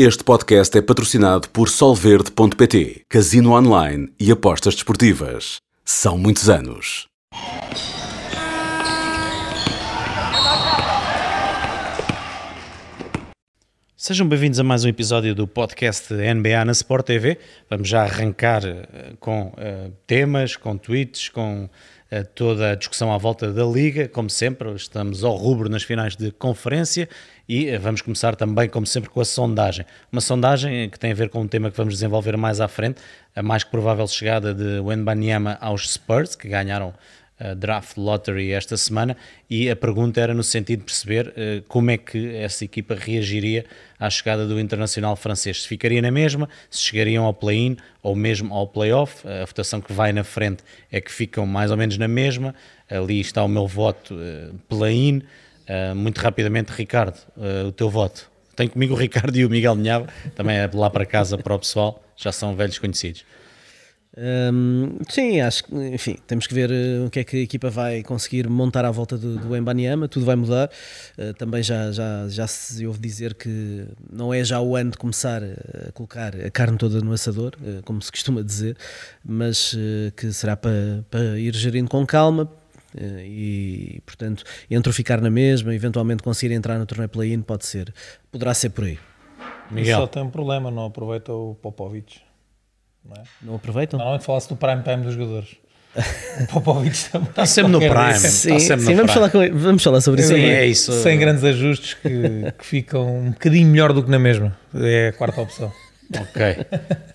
Este podcast é patrocinado por Solverde.pt, Casino Online e Apostas Desportivas. São muitos anos. Sejam bem-vindos a mais um episódio do podcast NBA na Sport TV. Vamos já arrancar uh, com uh, temas, com tweets, com toda a discussão à volta da Liga. Como sempre, estamos ao rubro nas finais de conferência e vamos começar também, como sempre, com a sondagem. Uma sondagem que tem a ver com um tema que vamos desenvolver mais à frente, a mais que provável chegada de Wenbanyama aos Spurs, que ganharam Draft Lottery esta semana e a pergunta era no sentido de perceber uh, como é que essa equipa reagiria à chegada do internacional francês. Se ficaria na mesma, se chegariam ao play-in ou mesmo ao play-off. A votação que vai na frente é que ficam mais ou menos na mesma. Ali está o meu voto uh, play-in. Uh, muito rapidamente, Ricardo, o teu voto. Tenho comigo o Ricardo e o Miguel Minhava, também é lá para casa para o pessoal, já são velhos conhecidos. Um, sim, acho que, enfim, temos que ver uh, o que é que a equipa vai conseguir montar à volta do, do Embanyama, tudo vai mudar. Uh, também já, já, já se ouve dizer que não é já o ano de começar a colocar a carne toda no assador, uh, como se costuma dizer, mas que será para, para ir gerindo com calma. E portanto, entre o ficar na mesma, eventualmente conseguir entrar no torneio play-in, pode ser, poderá ser por aí. Miguel. Só tem um problema, não aproveita o Popovic. Não, é? não aproveitam? Normalmente fala-se do prime time dos jogadores. O Popovich também. Está sempre no prime. Sim, sempre sim no vamos, prime. Falar com, vamos falar sobre isso. Sim, é isso. Sem grandes ajustes que, que ficam um bocadinho melhor do que na mesma. É a quarta opção. Ok.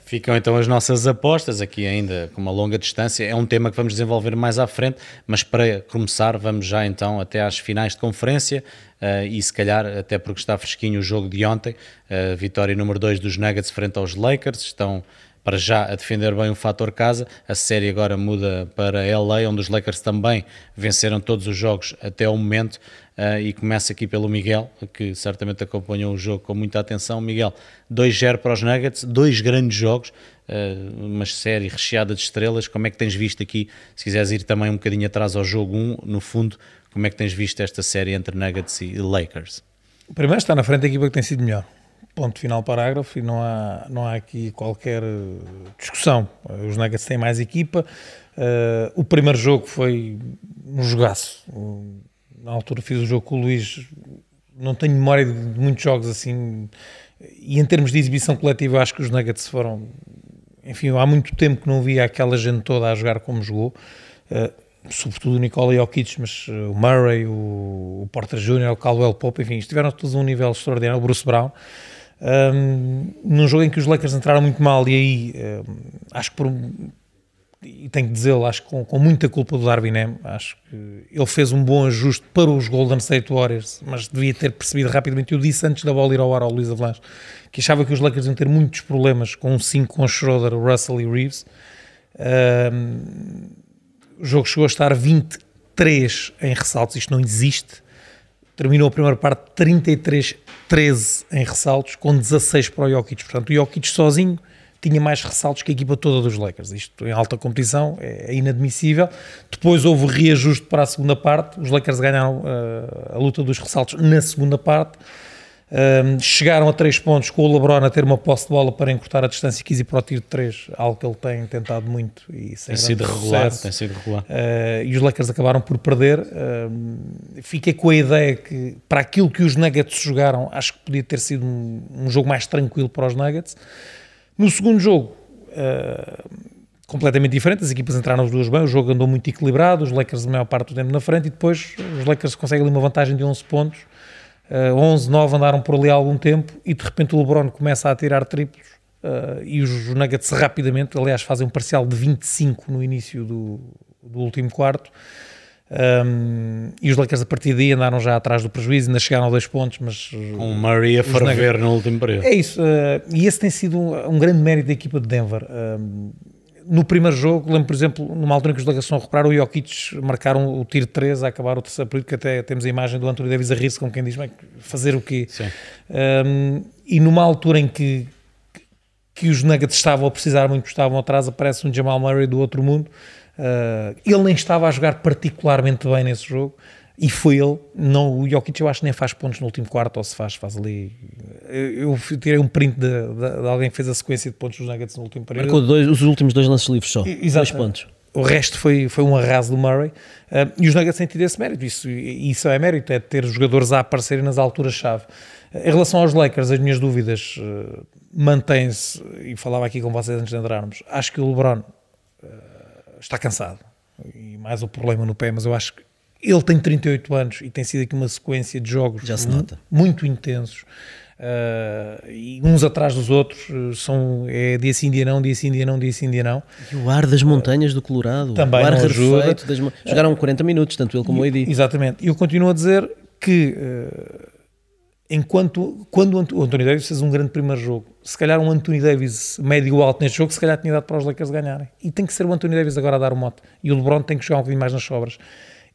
Ficam então as nossas apostas aqui ainda com uma longa distância. É um tema que vamos desenvolver mais à frente, mas para começar vamos já então até às finais de conferência uh, e se calhar até porque está fresquinho o jogo de ontem, uh, vitória número 2 dos Nuggets frente aos Lakers, estão para já a defender bem o fator casa. A série agora muda para LA, onde os Lakers também venceram todos os jogos até o momento. Uh, e começa aqui pelo Miguel, que certamente acompanhou o jogo com muita atenção. Miguel, 2-0 para os Nuggets, dois grandes jogos, uh, uma série recheada de estrelas. Como é que tens visto aqui, se quiseres ir também um bocadinho atrás ao jogo 1, no fundo, como é que tens visto esta série entre Nuggets e Lakers? Primeiro está na frente a equipa que tem sido melhor ponto final parágrafo e não há, não há aqui qualquer discussão. Os Nuggets têm mais equipa. Uh, o primeiro jogo foi um jogaço. Na altura fiz o jogo com o Luís, não tenho memória de, de muitos jogos assim. E em termos de exibição coletiva, acho que os Nuggets foram. Enfim, há muito tempo que não via aquela gente toda a jogar como jogou. Uh, sobretudo o Nikola Jokic, mas uh, o Murray, o, o Porter Jr., o Caldwell Pope, enfim, estiveram todos a um nível extraordinário. O Bruce Brown um, num jogo em que os Lakers entraram muito mal e aí um, acho que por e tenho que dizê-lo, acho que com, com, muita culpa do Darwin M, acho que ele fez um bom ajuste para os Golden State Warriors, mas devia ter percebido rapidamente, eu disse antes da bola ir ao ar ao Luís Avalanche, que achava que os Lakers iam ter muitos problemas com um 5 com Schroeder, Russell e Reeves. Um, o jogo chegou a estar 23 em ressaltos, isto não existe, terminou a primeira parte 33-13 em ressaltos, com 16 para o Jokic. Portanto, o Jokic sozinho tinha mais ressaltos que a equipa toda dos Lakers. Isto em alta competição é inadmissível. Depois houve reajuste para a segunda parte. Os Lakers ganharam uh, a luta dos ressaltos na segunda parte. Um, chegaram a 3 pontos com o LeBron a ter uma posse de bola para encurtar a distância e quis ir para o tiro de 3, algo que ele tem tentado muito e tem sido regular, tem sido regular. Uh, e os Lakers acabaram por perder. Uh, fiquei com a ideia que para aquilo que os Nuggets jogaram, acho que podia ter sido um, um jogo mais tranquilo para os Nuggets. No segundo jogo, uh, completamente diferente, as equipas entraram as duas bem, o jogo andou muito equilibrado, os Lakers a maior parte do tempo na frente e depois os Lakers conseguem ali uma vantagem de 11 pontos uh, 11, 9 andaram por ali há algum tempo e de repente o LeBron começa a tirar triplos uh, e os Nuggets rapidamente, aliás, fazem um parcial de 25 no início do, do último quarto. Um, e os Lakers a partir daí andaram já atrás do prejuízo, ainda chegaram a dois pontos, mas com o Murray a ferver no último período. É isso, uh, e esse tem sido um, um, grande mérito da equipa de Denver. Um, no primeiro jogo, lembro, por exemplo, numa altura em que os delegações recuperaram, o Jokic marcaram o tiro 3 a acabar o terceiro período, que até temos a imagem do Anthony Davis a rir-se, como quem diz, fazer o quê? Um, e numa altura em que, que os Nuggets estavam a precisar muito, estavam atrás, aparece um Jamal Murray do outro mundo. Uh, ele nem estava a jogar particularmente bem nesse jogo. E foi ele, não, o Jokic eu acho que nem faz pontos no último quarto, ou se faz, faz ali. Eu, eu tirei um print de, de, de, alguém que fez a sequência de pontos dos Nuggets no último período. Marcou dois, os últimos dois lances livres só, Exato. dois pontos. O resto foi, foi um arraso do Murray. Uh, e os Nuggets têm tido esse mérito. Isso, isso é mérito, é ter jogadores a aparecerem nas alturas-chave. Uh, em relação aos Lakers, as minhas dúvidas uh, mantêm-se, e falava aqui com vocês antes de entrarmos, acho que o LeBron está cansado. E mais o problema no pé, mas eu acho que ele tem 38 anos e tem sido aqui uma sequência de jogos Já se nota. muito intensos. Uh, e uns atrás dos outros são é dia sim, dia não, dia sim, dia não, dia sim, dia não. E o ar das montanhas do Colorado, Também o ar ajuda. das... jogaram 40 minutos, tanto ele como o AD. Exatamente. E eu continuo a dizer que uh, enquanto quando o Anthony Davis fez um grande primeiro jogo, se calhar um Anthony Davis médio alto neste jogo, se calhar tinha dado para os Lakers ganharem. E tem que ser o Anthony Davis agora a dar o mote. E o LeBron tem que jogar um bocadinho mais nas sobras.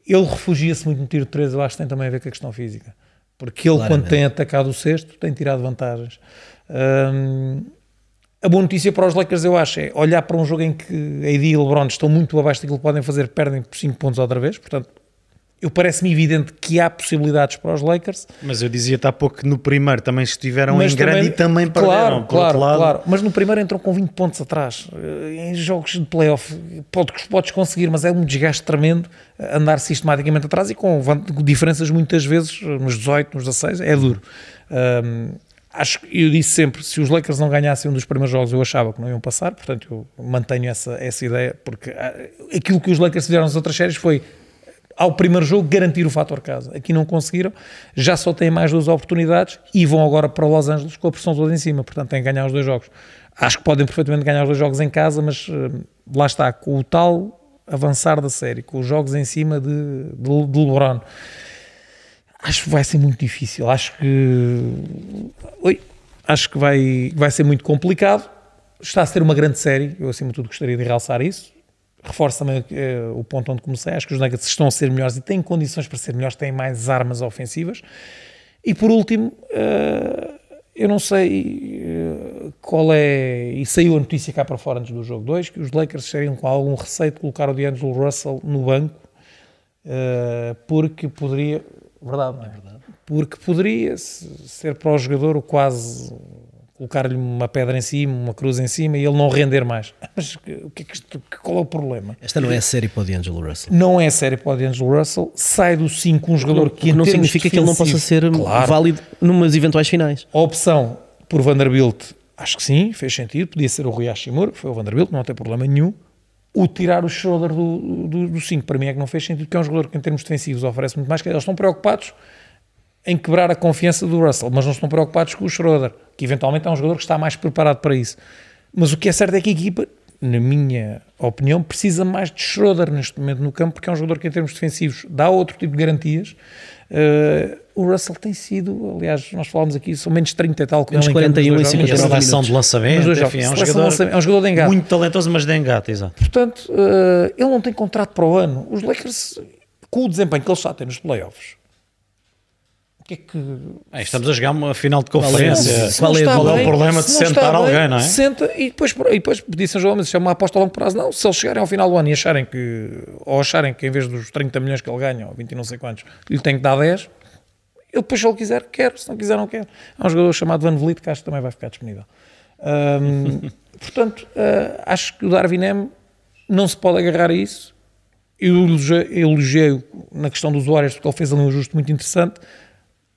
Ele refugia-se muito no tiro de 3, eu acho que tem também a ver com a questão física. Porque ele, Claramente. quando tem atacado o sexto, tem tirado vantagens. Hum, a boa notícia para os Lakers, eu acho, é olhar para um jogo em que AD e LeBron estão muito abaixo daquilo que podem fazer, perdem por 5 pontos outra vez. Portanto, eu parece-me evidente que há possibilidades para os Lakers. Mas eu dizia-te há pouco que no primeiro também estiveram Mas em grande e também perderam. Claro, Por claro, outro lado, claro. Mas no primeiro entram com 20 pontos atrás. Eh, Em jogos de playoff podes, podes conseguir, mas é um desgaste tremendo andar sistematicamente atrás e com diferenças muitas vezes nos 18, nos 16, é duro. Hum, acho que eu disse sempre, se os Lakers não ganhassem um dos primeiros jogos, eu achava que não iam passar, portanto eu mantenho essa, essa ideia, porque ah, aquilo que os Lakers fizeram nas outras séries foi ao primeiro jogo garantir o fator casa. Aqui não conseguiram, já só têm mais duas oportunidades e vão agora para Los Angeles com a pressão toda em cima, portanto têm que ganhar os dois jogos. Acho que podem perfeitamente ganhar os dois jogos em casa, mas eh, lá está, com o tal avançar da série, com os jogos em cima de, de, de LeBron. Acho que vai ser muito difícil. Acho que. Oi, acho que vai, vai ser muito complicado. Está a ser uma grande série. Eu, acima de tudo, gostaria de realçar isso. Reforço também eh, o ponto onde comecei. Acho que os Nuggets estão a ser melhores e têm condições para ser melhores, têm mais armas ofensivas. E por último, eh, eu não sei eh, qual é. E saiu a notícia cá para fora antes do jogo 2 que os Lakers estariam com algum receio de colocar o D'Angelo Russell no banco porque poderia. Verdade, não é? Porque poderia se- ser para o jogador o quase colocar-lhe uma pedra em cima, uma cruz em cima e ele não render mais. Mas o que é que isto, qual é o problema? Esta não é a série para o D'Angelo Russell. Não é sério para o D'Angelo Russell, sai do 5 um jogador que não significa que ele não possa ser Claro. válido numas eventuais finais. A opção por Vanderbilt, acho que sim, fez sentido. Podia ser o Rui Hashimura, que foi o Vanderbilt, não tem problema nenhum. O tirar o Schroeder do 5, para mim é que não fez sentido, porque é um jogador que em termos defensivos oferece muito mais, que eles estão preocupados em quebrar a confiança do Russell, mas não estão preocupados com o Schroeder, que eventualmente é um jogador que está mais preparado para isso. Mas o que é certo é que a equipa, na minha opinião, precisa mais de Schroeder neste momento no campo, porque é um jogador que em termos defensivos dá outro tipo de garantias. Uh, o Russell tem sido, aliás, nós falámos aqui, são menos 30 e tal. com Menos ele em campo 41 nos e dois E a 59 jogos. seleção de lançamento, enfim, é um jogador, é um jogador de engate. muito talentoso, mas de engate, exato. Portanto, uh, ele não tem contrato para o ano. Os Lakers, com o desempenho que ele está a ter nos playoffs, o que é que É, estamos a jogar uma final de é- conferência. qual é- está qual é o problema de se está sentar bem, alguém, não é? Senta e depois, e depois disse a João, mas isso é uma aposta a longo prazo. Não, se eles chegarem ao final do ano e acharem que, ou acharem que em vez dos 30 milhões que ele ganha, ou 20 e não sei quantos, lhe tem que dar 10, ele depois, se ele quiser, quer, se não quiser, não quer. Há um jogador chamado Van Vliet que acho que também vai ficar disponível. Ahm, portanto, ah, acho que o Darwin M não se pode agarrar a isso. Eu elogiei- elogiei na questão dos usuários porque ele fez ali um ajuste muito interessante.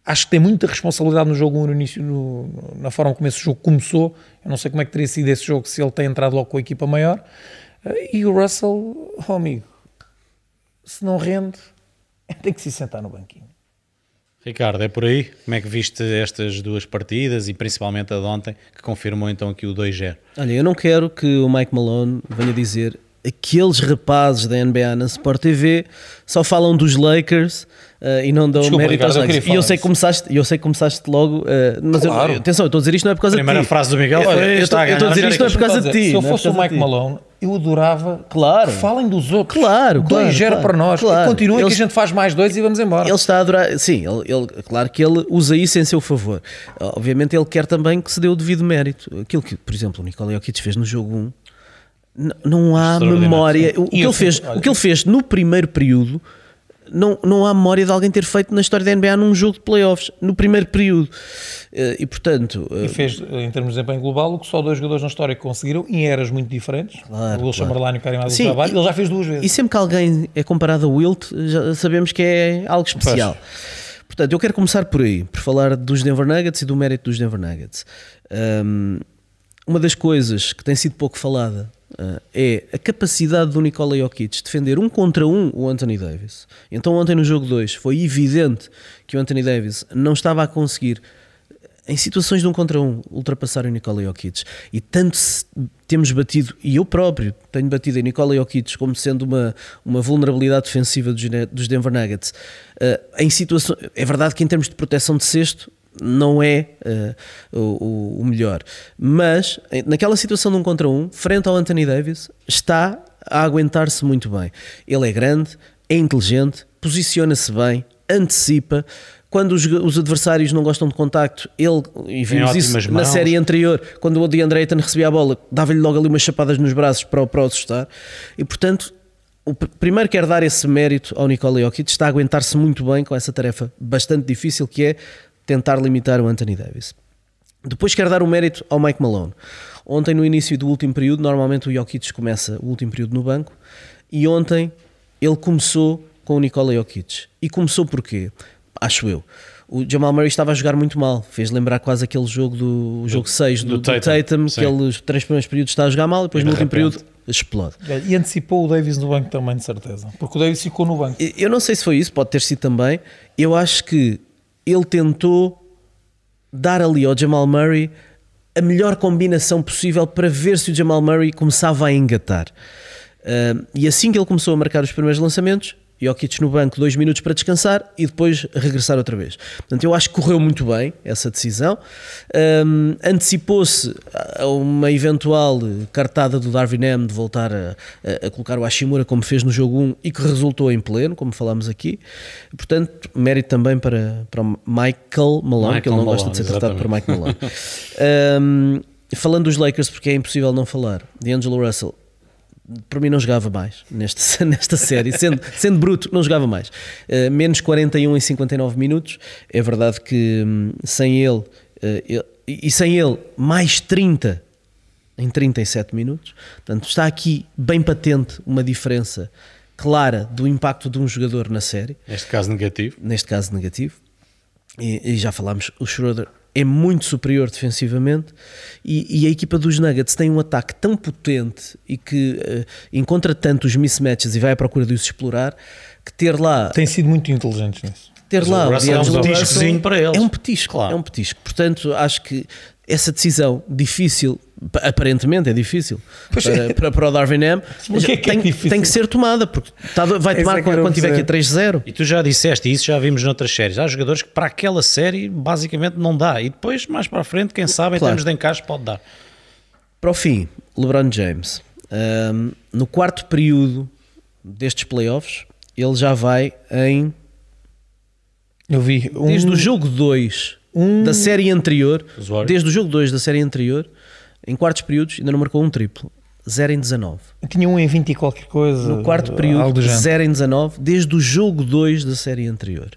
Acho que tem muita responsabilidade no jogo 1 no início, no- na forma como esse jogo começou. Eu não sei como é que teria sido esse jogo se ele tem entrado logo com a equipa maior. Eh, E o Russell, oh amigo, se não rende, tem que se sentar no banquinho. Ricardo, é por aí? Como é que viste estas duas partidas e principalmente a de ontem, que confirmou então aqui o 2-0? Olha, eu não quero que o Mike Malone venha dizer aqueles rapazes da NBA na Sport TV só falam dos Lakers eh, e não dão Desculpa, mérito aos Ricardo, eu Lakers. queria E eu sei que começaste, eu sei que começaste logo, eh, mas eu- Claro. atenção, eu estou a dizer isto não é por causa Primeira de ti. frase do Miguel Olha, eu estou- eu estou a dizer isto não é por causa de ti. Se eu é fosse o Mike. Malone, eu adorava Claro. que falem dos outros. Claro, claro, 2-0 claro. para nós. Claro. Que a gente faz mais dois e vamos embora. Ele está a adorar, sim, ele, ele- claro que ele usa isso em seu favor. Obviamente ele quer também que se dê o devido mérito. Aquilo que, por exemplo, o Nicola Jokic fez no jogo 1, n- não há memória. O, o que ele fez, olha, o que ele fez no primeiro período não, não há memória de alguém ter feito na história da NBA num jogo de playoffs, no primeiro período. Eh, E portanto, eh, E fez, em termos de desempenho global, o que só dois jogadores na história conseguiram, em eras muito diferentes, Claro, o Will claro. Chamberlain e o Karim Abdul-Jabbar, e- ele já fez duas vezes. E sempre que alguém é comparado a Wilt, já sabemos que é algo especial. Portanto, eu quero começar por aí, por falar dos Denver Nuggets e do mérito dos Denver Nuggets. Um, uma das coisas que tem sido pouco falada é a capacidade do Nikola Jokic de defender um contra um o Anthony Davis. Então, ontem no jogo 2 foi evidente que o Anthony Davis não estava a conseguir em situações de um contra um, ultrapassar o Nikola Jokic. E tanto temos batido, e eu próprio tenho batido em Nikola Jokic como sendo uma, uma vulnerabilidade defensiva dos, Denver Nuggets. eh, em situações, é verdade que em termos de proteção de cesto não é eh, o, o- melhor, mas em- naquela situação de um contra um, frente ao Anthony Davis, está a aguentar-se muito bem. Ele é grande, é inteligente, posiciona-se bem, antecipa. Quando os, os adversários não gostam de contacto, ele, e vimos isso ótimas na mãos. série anterior, quando o DeAndre Ayton recebia a bola, dava-lhe logo ali umas chapadas nos braços para, o- para o assustar. E portanto, o pr- primeiro quero dar esse mérito ao Nikola Jokic, está a aguentar-se muito bem com essa tarefa bastante difícil que é tentar limitar o Anthony Davis. Depois quero dar o mérito ao Mike Malone. Ontem, no início do último período, normalmente o Jokic começa o último período no banco, e ontem ele começou com o Nikola Jokic. E começou porquê? Acho eu. O Jamal Murray estava a jogar muito mal, fez lembrar quase aquele jogo do o jogo 6 do, do do Tatum, Tatum, sim. que ele os três primeiros períodos está a jogar mal e depois E no de último repente. período explode. E antecipou o Davis no banco também, de certeza. Porque o Davis ficou no banco. Eu não sei se foi isso, pode ter sido também. Eu acho que ele tentou dar ali ao Jamal Murray a melhor combinação possível para ver se o Jamal Murray começava a engatar. Ah, e assim que ele começou a marcar os primeiros lançamentos, Jokic no banco, dois minutos para descansar e depois regressar outra vez. Portanto, eu acho que correu muito bem essa decisão. Um, Antecipou-se a uma eventual cartada do Darwin M de voltar a, a- colocar o Hashimura como fez no jogo 1 e que resultou em pleno, como falámos aqui. Portanto, mérito também para, para o Michael Malone, que ele Michael não gosta Malone, de ser tratado por. Mike Malone. Um, falando dos Lakers, porque é impossível não falar, de Angelo Russell, para mim não jogava mais nesta, nesta série, sendo, sendo bruto, não jogava mais. Uh, menos 41 em 59 minutos. É verdade que hum, sem ele, uh, ele- e e sem ele, mais 30 em 37 minutos. Portanto, está aqui bem patente uma diferença clara do impacto de um jogador na série Neste caso negativo. neste caso negativo, e, e já falámos, o Schroeder é muito superior defensivamente e, e a equipa dos Nuggets tem um ataque tão potente e que eh, encontra tanto os mismatches e vai à procura de os explorar que ter lá Tem sido muito inteligentes nisso. ter Mas lá o é um Russell para eles. é um petisco, Claro. é um petisco. Portanto, acho que essa decisão difícil, pa- aparentemente é difícil para, é. para, para o Darwin M, Mas porquê que é tem, difícil? tem que ser tomada porque tá- vai Esse tomar é que quando o tiver aqui dizer. 3-0. E tu já disseste, e isso já vimos noutras séries. Há jogadores que para aquela série basicamente não dá. E depois, mais para a frente, quem sabe, em Claro. termos de encaixe, pode dar. Para o fim, LeBron James, Ahm, no quarto período destes playoffs, ele já vai em. Eu vi um, Desde o jogo 2 um- da série anterior, desde o jogo 2 da série anterior, em quartos períodos, ainda não marcou um triplo. 0 em 19. tinha um em 20 e qualquer coisa. No quarto período, do género. 0 em 19, desde o jogo 2 da série anterior.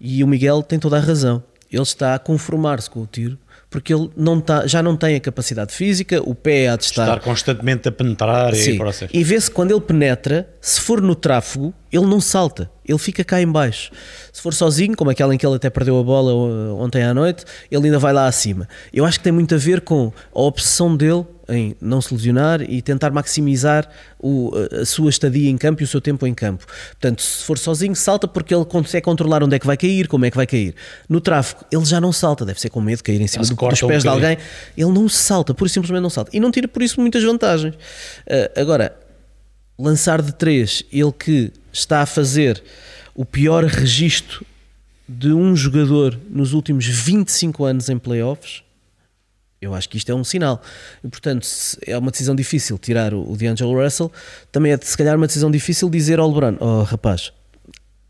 E o Miguel tem toda a razão. Ele está a conformar-se com o tiro, porque ele não está, já não tem a capacidade física, o pé há de estar. Estar constantemente a penetrar e Sim. para vocês. E vê-se quando ele penetra, se for no tráfego, ele não salta, ele fica cá em baixo. Se for sozinho, como aquela em que ele até perdeu a bola uh, ontem à noite, ele ainda vai lá acima. Eu acho que tem muito a ver com a obsessão dele em não se lesionar e tentar maximizar o- a sua estadia em campo e o seu tempo em campo. Portanto, se for sozinho, salta porque ele consegue controlar onde é que vai cair, como é que vai cair. No tráfego, ele já não salta, deve ser com medo de cair em cima do- dos um pés de bocadinho. alguém. Ele não salta, pura e simplesmente não salta. E não tira por isso muitas vantagens. Uh, agora, lançar de 3, ele que está a fazer o pior registro de um jogador nos últimos 25 anos em playoffs, eu acho que isto é um sinal. E, portanto, é uma decisão difícil tirar o, o D'Angelo Russell, também é se calhar uma decisão difícil dizer ao LeBron: Oh rapaz,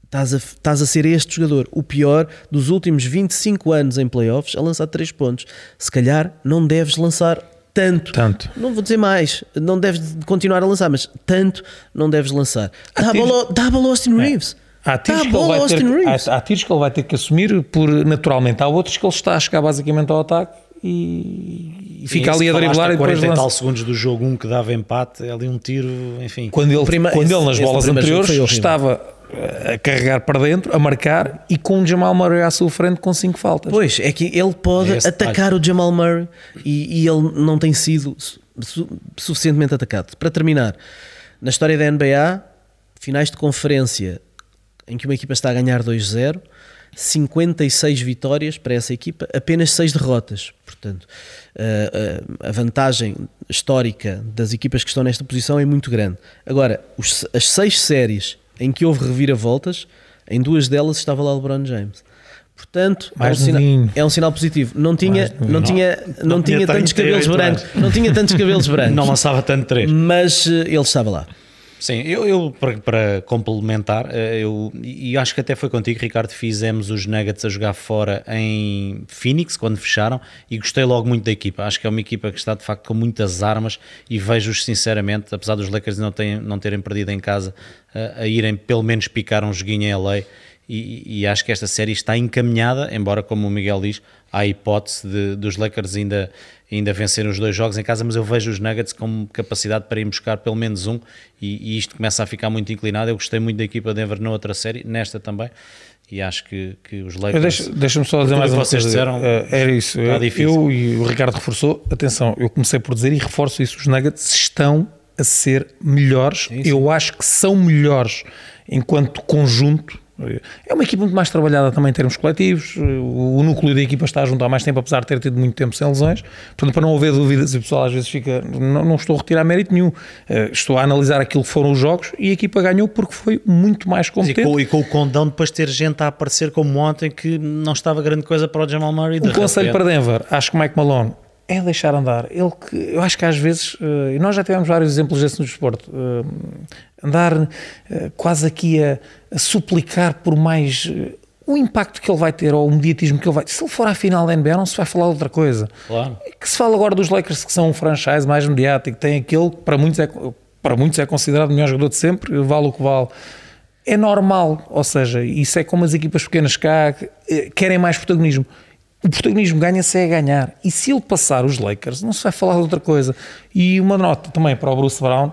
estás a, estás a ser este jogador, o pior dos últimos 25 anos em playoffs, a lançar 3 pontos. Se calhar não deves lançar tanto. Tanto. Não vou dizer mais, não deves continuar a lançar, mas tanto não deves lançar. Dá a bola, dá a bola Austin Reeves. Há tiros, Tá que ele bom, vai ter, Austin que- Reeves. há, há tiros que ele vai ter que assumir por, naturalmente. Há outros que ele está a chegar basicamente ao ataque e, e fica ali a driblar e depois 40 e tal segundos do jogo 1 que dava empate, é ali um tiro, enfim. Quando ele, prima- quando esse- ele nas bolas anteriores estava eh, a carregar para dentro, a marcar e com o Jamal Murray à sua frente com cinco faltas. Pois, é que ele pode É atacar o Jamal Murray e, e ele não tem sido su- suficientemente atacado. Para terminar, na história da NBA, finais de conferência em que uma equipa está a ganhar 2-0, 56 vitórias para essa equipa, apenas 6 derrotas. Portanto, a- a- a vantagem histórica das equipas que estão nesta posição é muito grande. Agora, as 6 séries em que houve reviravoltas, em duas delas estava lá o LeBron James. Portanto, Mais é, um sinal, é um sinal positivo. Não tinha, novinho. não tinha, não, não tinha tinha tantos 38 cabelos brancos, anos. não tinha tantos cabelos brancos, Não lançava tanto 3. mas eh, ele estava lá. Sim, eu, eu, para, para complementar, eh, eu, e acho que até foi contigo, Ricardo, fizemos os Nuggets a jogar fora em Phoenix, quando fecharam, e gostei logo muito da equipa. Acho que é uma equipa que está de facto com muitas armas e vejo-os sinceramente, apesar dos Lakers não, terem, não terem perdido em casa, eh, a irem pelo menos picar um joguinho em LA. E, e acho que esta série está encaminhada, embora, como o Miguel diz, a hipótese de, dos Lakers ainda, ainda vencerem os dois jogos em casa, mas eu vejo os Nuggets com capacidade para ir buscar pelo menos um, e, e isto começa a ficar muito inclinado. Eu gostei muito da equipa Denver na outra série, nesta também, e acho que, que os Lakers. Deixa-me só dizer mais uma vocês coisa. disseram Eh, Era isso. está Eu, eu e o Ricardo reforçou. Atenção, eu comecei por dizer e reforço isso. Os Nuggets estão a ser melhores. Eu acho que são melhores enquanto conjunto. É uma equipa muito mais trabalhada também em termos coletivos. O o núcleo da equipa está junto há mais tempo, apesar de ter tido muito tempo sem lesões. Portanto, para não haver dúvidas, e o pessoal às vezes fica. Não, não estou a retirar mérito nenhum. Eh, Estou a analisar aquilo que foram os jogos e a equipa ganhou porque foi muito mais E competente. com, e com o condão depois ter gente a aparecer como ontem que não estava grande coisa para o Jamal Murray. Um conselho repente- para Denver, acho que o Mike Malone é deixar andar. Ele que eu acho que às vezes, eh, e nós já tivemos vários exemplos desse no desporto, eh, andar eh, quase aqui a, a suplicar por mais o impacto que ele vai ter ou o mediatismo que ele vai ter. Se ele for à final da NBA, não se vai falar de outra coisa. Claro. Que se fala agora dos Lakers, que são um franchise mais mediático, tem aquele que para muitos é, para muitos é considerado o melhor jogador de sempre, vale o que vale. É normal, ou seja, isso é como as equipas pequenas cá querem mais protagonismo. O protagonismo ganha-se é a ganhar. E se ele passar os Lakers, não se vai falar de outra coisa. E uma nota também para o Bruce Brown,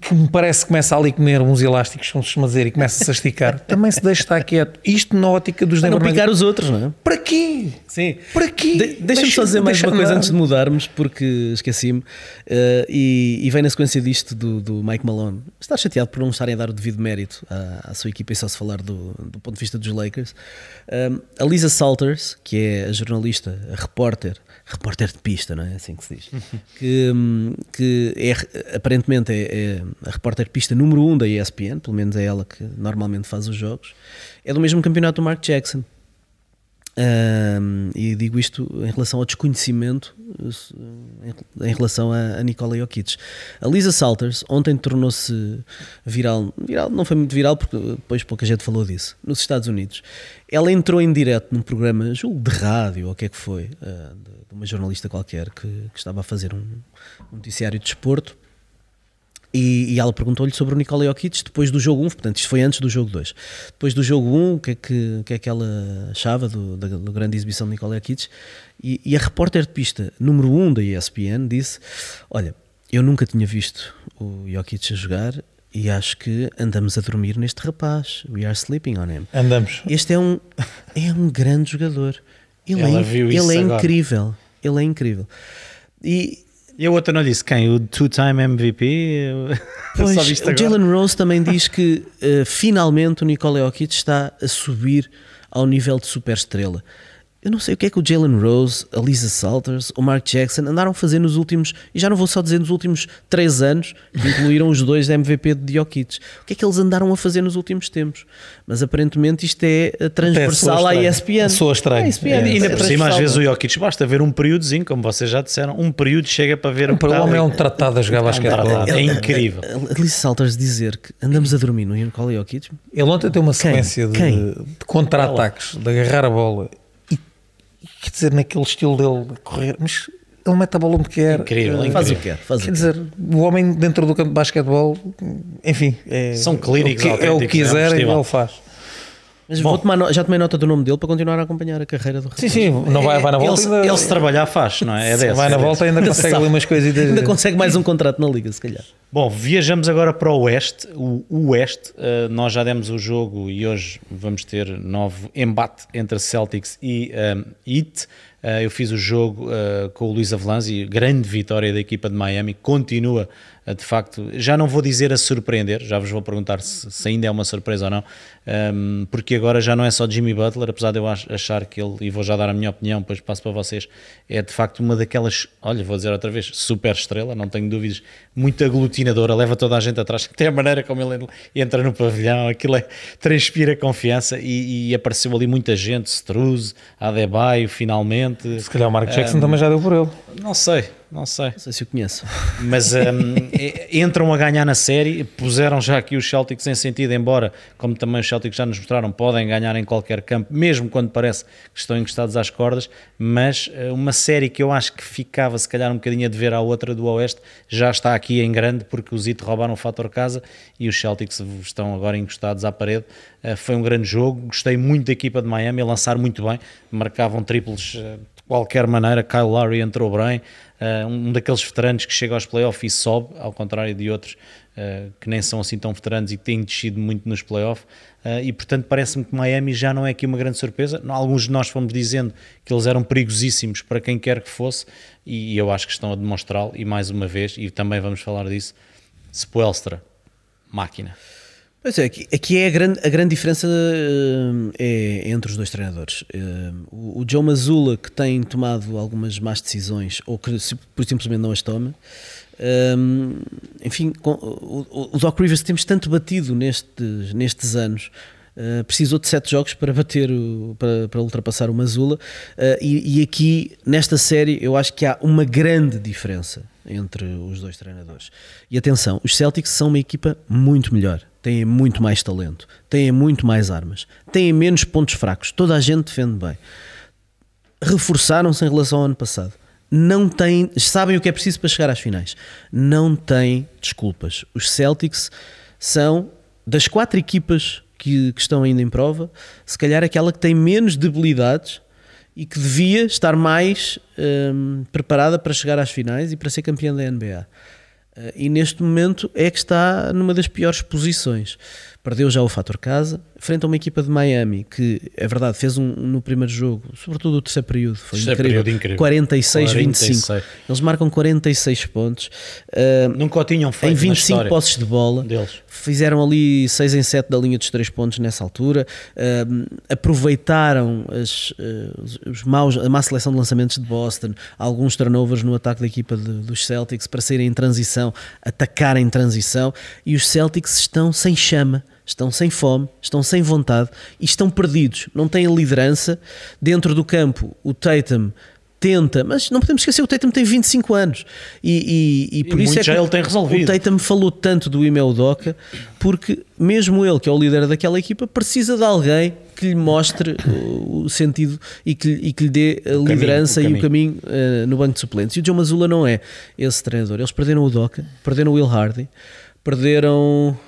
que- me parece que começa ali a comer uns elásticos, como se costuma dizer, e começa-se a esticar. também se deixa estar quieto. Isto na ótica dos Para não Denver picar os outros, não é? Para quê? Sim. Para quê? De- Deixa-me só dizer mais uma coisa antes de mudarmos, porque esqueci-me. Eh, e, e vem na sequência disto do, do Mike Malone. Está chateado por não estarem a dar o devido mérito à, à sua equipa e só se falar do, do ponto de vista dos Lakers. Um, a Lisa Salters, que é a jornalista, a repórter, repórter de pista, não é? Assim que se diz, que, hum, que é, aparentemente é, é a repórter de pista número 1 um da ESPN, pelo menos é ela que normalmente faz os jogos, é do mesmo campeonato do Mark Jackson. E digo isto em relação ao desconhecimento uh, em, relação a, a Nikola Jokic. A Lisa Salters ontem tornou-se viral, viral, não foi muito viral porque depois pouca gente falou disso, nos Estados Unidos. Ela entrou em direto num programa, julgo de rádio ou o que é que foi, de, de uma jornalista qualquer que, que estava a fazer um, um noticiário de desporto. E, e ela perguntou-lhe sobre o Nikola Jokic depois do jogo 1, portanto isto foi antes do jogo 2. Depois do jogo 1, o que é que, o que, é que ela achava do, da, da grande exibição de Nikola Jokic? E, e a repórter de pista número 1 da ESPN disse: Olha, eu nunca tinha visto o Jokic a jogar e acho que andamos a dormir neste rapaz. We are sleeping on him. Andamos. Este é um, é um grande jogador. Ele, Ela é, viu isso ele é agora. incrível. Ele é incrível. E E a outra não disse quem? O two-time MVP? Pois, o. Jalen Rose também diz que eh, finalmente o Nikola Jokic está a subir ao nível de superestrela. Eu não sei o que é que o Jalen Rose, a Lisa Salters, o Mark Jackson andaram a fazer nos últimos, e já não vou só dizer nos últimos três anos, que incluíram os dois MVP de Jokic. O que é que eles andaram a fazer nos últimos tempos? Mas aparentemente isto é eh, transversal à. ESPN. Soa estranho. À ESPN, É. E ainda é por cima, às vezes o Jokic basta ver um períodozinho, como vocês já disseram, um período chega para ver Para o homem é um tratado a jogar É basquetebol. É incrível. A Lisa Salters dizer que andamos a dormir no Nikola Jokic, Ele ontem tem uma sequência de, contra-ataques, de agarrar a bola quer dizer, naquele estilo dele de correr, mas ele mete a bola onde quer. Incrível, Eh, Faz o que quer. Faz o Quer que dizer, o homem dentro do campo de basquetebol, enfim, é, São clínicos o que, é o que autênticos, é um quiser e ele faz. Mas vou tomar no- já tomei nota do nome dele para continuar a acompanhar a carreira do Sim, rapaz. sim, não vai, vai na Ele, volta. se- ainda- ele se trabalhar faz, não é? É desse. vai é na desse. volta e ainda consegue ali umas coisas. Ainda consegue mais um contrato na liga, se calhar. Bom, viajamos agora para o Oeste. O, Oeste, eh, nós já demos o jogo e hoje vamos ter novo embate entre Celtics e um, Heat. Eh, eu fiz o jogo eh, com o Luís Avelanzi, grande vitória da equipa de Miami, continua de facto, já não vou dizer a surpreender, já vos vou perguntar se, se ainda é uma surpresa ou não, ehm, porque agora já não é só Jimmy Butler, apesar de eu ach- achar que ele, e vou já dar a minha opinião, depois passo para vocês, é de facto uma daquelas, olha, vou dizer outra vez, super estrela, não tenho dúvidas, muito aglutinadora, leva toda a gente atrás, até a maneira como ele entra no pavilhão, aquilo é, transpira confiança e, e apareceu ali muita gente, Struz, Adebayo, finalmente, Se calhar o Mark Jackson também já deu por ele. não sei, não sei. Não sei se o conheço. Mas um, entram a ganhar na série, puseram já aqui os Celtics em sentido, embora, como também os Celtics já nos mostraram, podem ganhar em qualquer campo, mesmo quando parece que estão encostados às cordas. Mas uh, uma série que eu acho que ficava, se calhar, um bocadinho a dever à outra do Oeste, já está aqui em grande, porque os It roubaram o fator casa e os Celtics estão agora encostados à parede. Uh, foi um grande jogo, gostei muito da equipa de Miami, a lançar muito bem, marcavam triplos. uh, de qualquer maneira, Kyle Lowry entrou bem, uh, um daqueles veteranos que chega aos playoffs e sobe, ao contrário de outros uh, que nem são assim tão veteranos e têm descido muito nos playoffs. Uh, e portanto, parece-me que Miami já não é aqui uma grande surpresa. Alguns de nós fomos dizendo que eles eram perigosíssimos para quem quer que fosse, e eu acho que estão a demonstrá-lo. E mais uma vez, e também vamos falar disso, Spoelstra, máquina. Pois é, aqui, aqui é a grande, a grande diferença eh, é entre os dois treinadores. Eh, o, o Joe Mazzulla, que tem tomado algumas más decisões, ou que por simplesmente não as toma, eh, enfim, com, o, o- Doc Rivers temos tanto batido nestes, nestes anos. eh, precisou de sete jogos para bater o, para, para ultrapassar o Mazula eh, e, e aqui nesta série eu acho que há uma grande diferença entre os dois treinadores e atenção, os Celtics são uma equipa muito melhor têm muito mais talento, têm muito mais armas, têm menos pontos fracos, toda a gente defende bem. Reforçaram-se em relação ao ano passado. Não têm, sabem o que é preciso para chegar às finais. Não têm desculpas. Os Celtics são das quatro equipas que, que estão ainda em prova, se calhar aquela que tem menos debilidades e que devia estar mais hum, preparada para chegar às finais e para ser campeã da NBA. Uh, e neste momento é que está numa das piores posições. Perdeu já o fator casa, frente a uma equipa de Miami que, é verdade, fez um, no primeiro jogo, sobretudo o terceiro período, foi Terceiro incrível, incrível. 46-25. 46. Eles marcam 46 pontos. Uh, Nunca o tinham feito em na 25 história posses de bola, deles. fizeram ali 6 em 7 da linha dos 3 pontos nessa altura, um, aproveitaram as, uh, os, os maus, a má seleção de lançamentos de Boston, alguns turnovers no ataque da equipa de- dos Celtics para saírem em transição, atacar em transição, e os Celtics estão sem chama. Estão sem fome, estão sem vontade e estão perdidos. Não têm liderança. Dentro do campo, o Tatum tenta, mas não podemos esquecer, o Tatum tem 25 anos e, e, e por E isso é que ele tem resolvido. o Tatum falou tanto do Ime Udoka porque mesmo ele, que é o líder daquela equipa, precisa de alguém que lhe mostre o, o sentido e que, lhe- e que lhe dê a caminho, liderança o e o caminho eh, no banco de suplentes. E o Joe Mazzulla não é esse treinador. Eles perderam o Udoka, perderam o Will Hardy, perderam...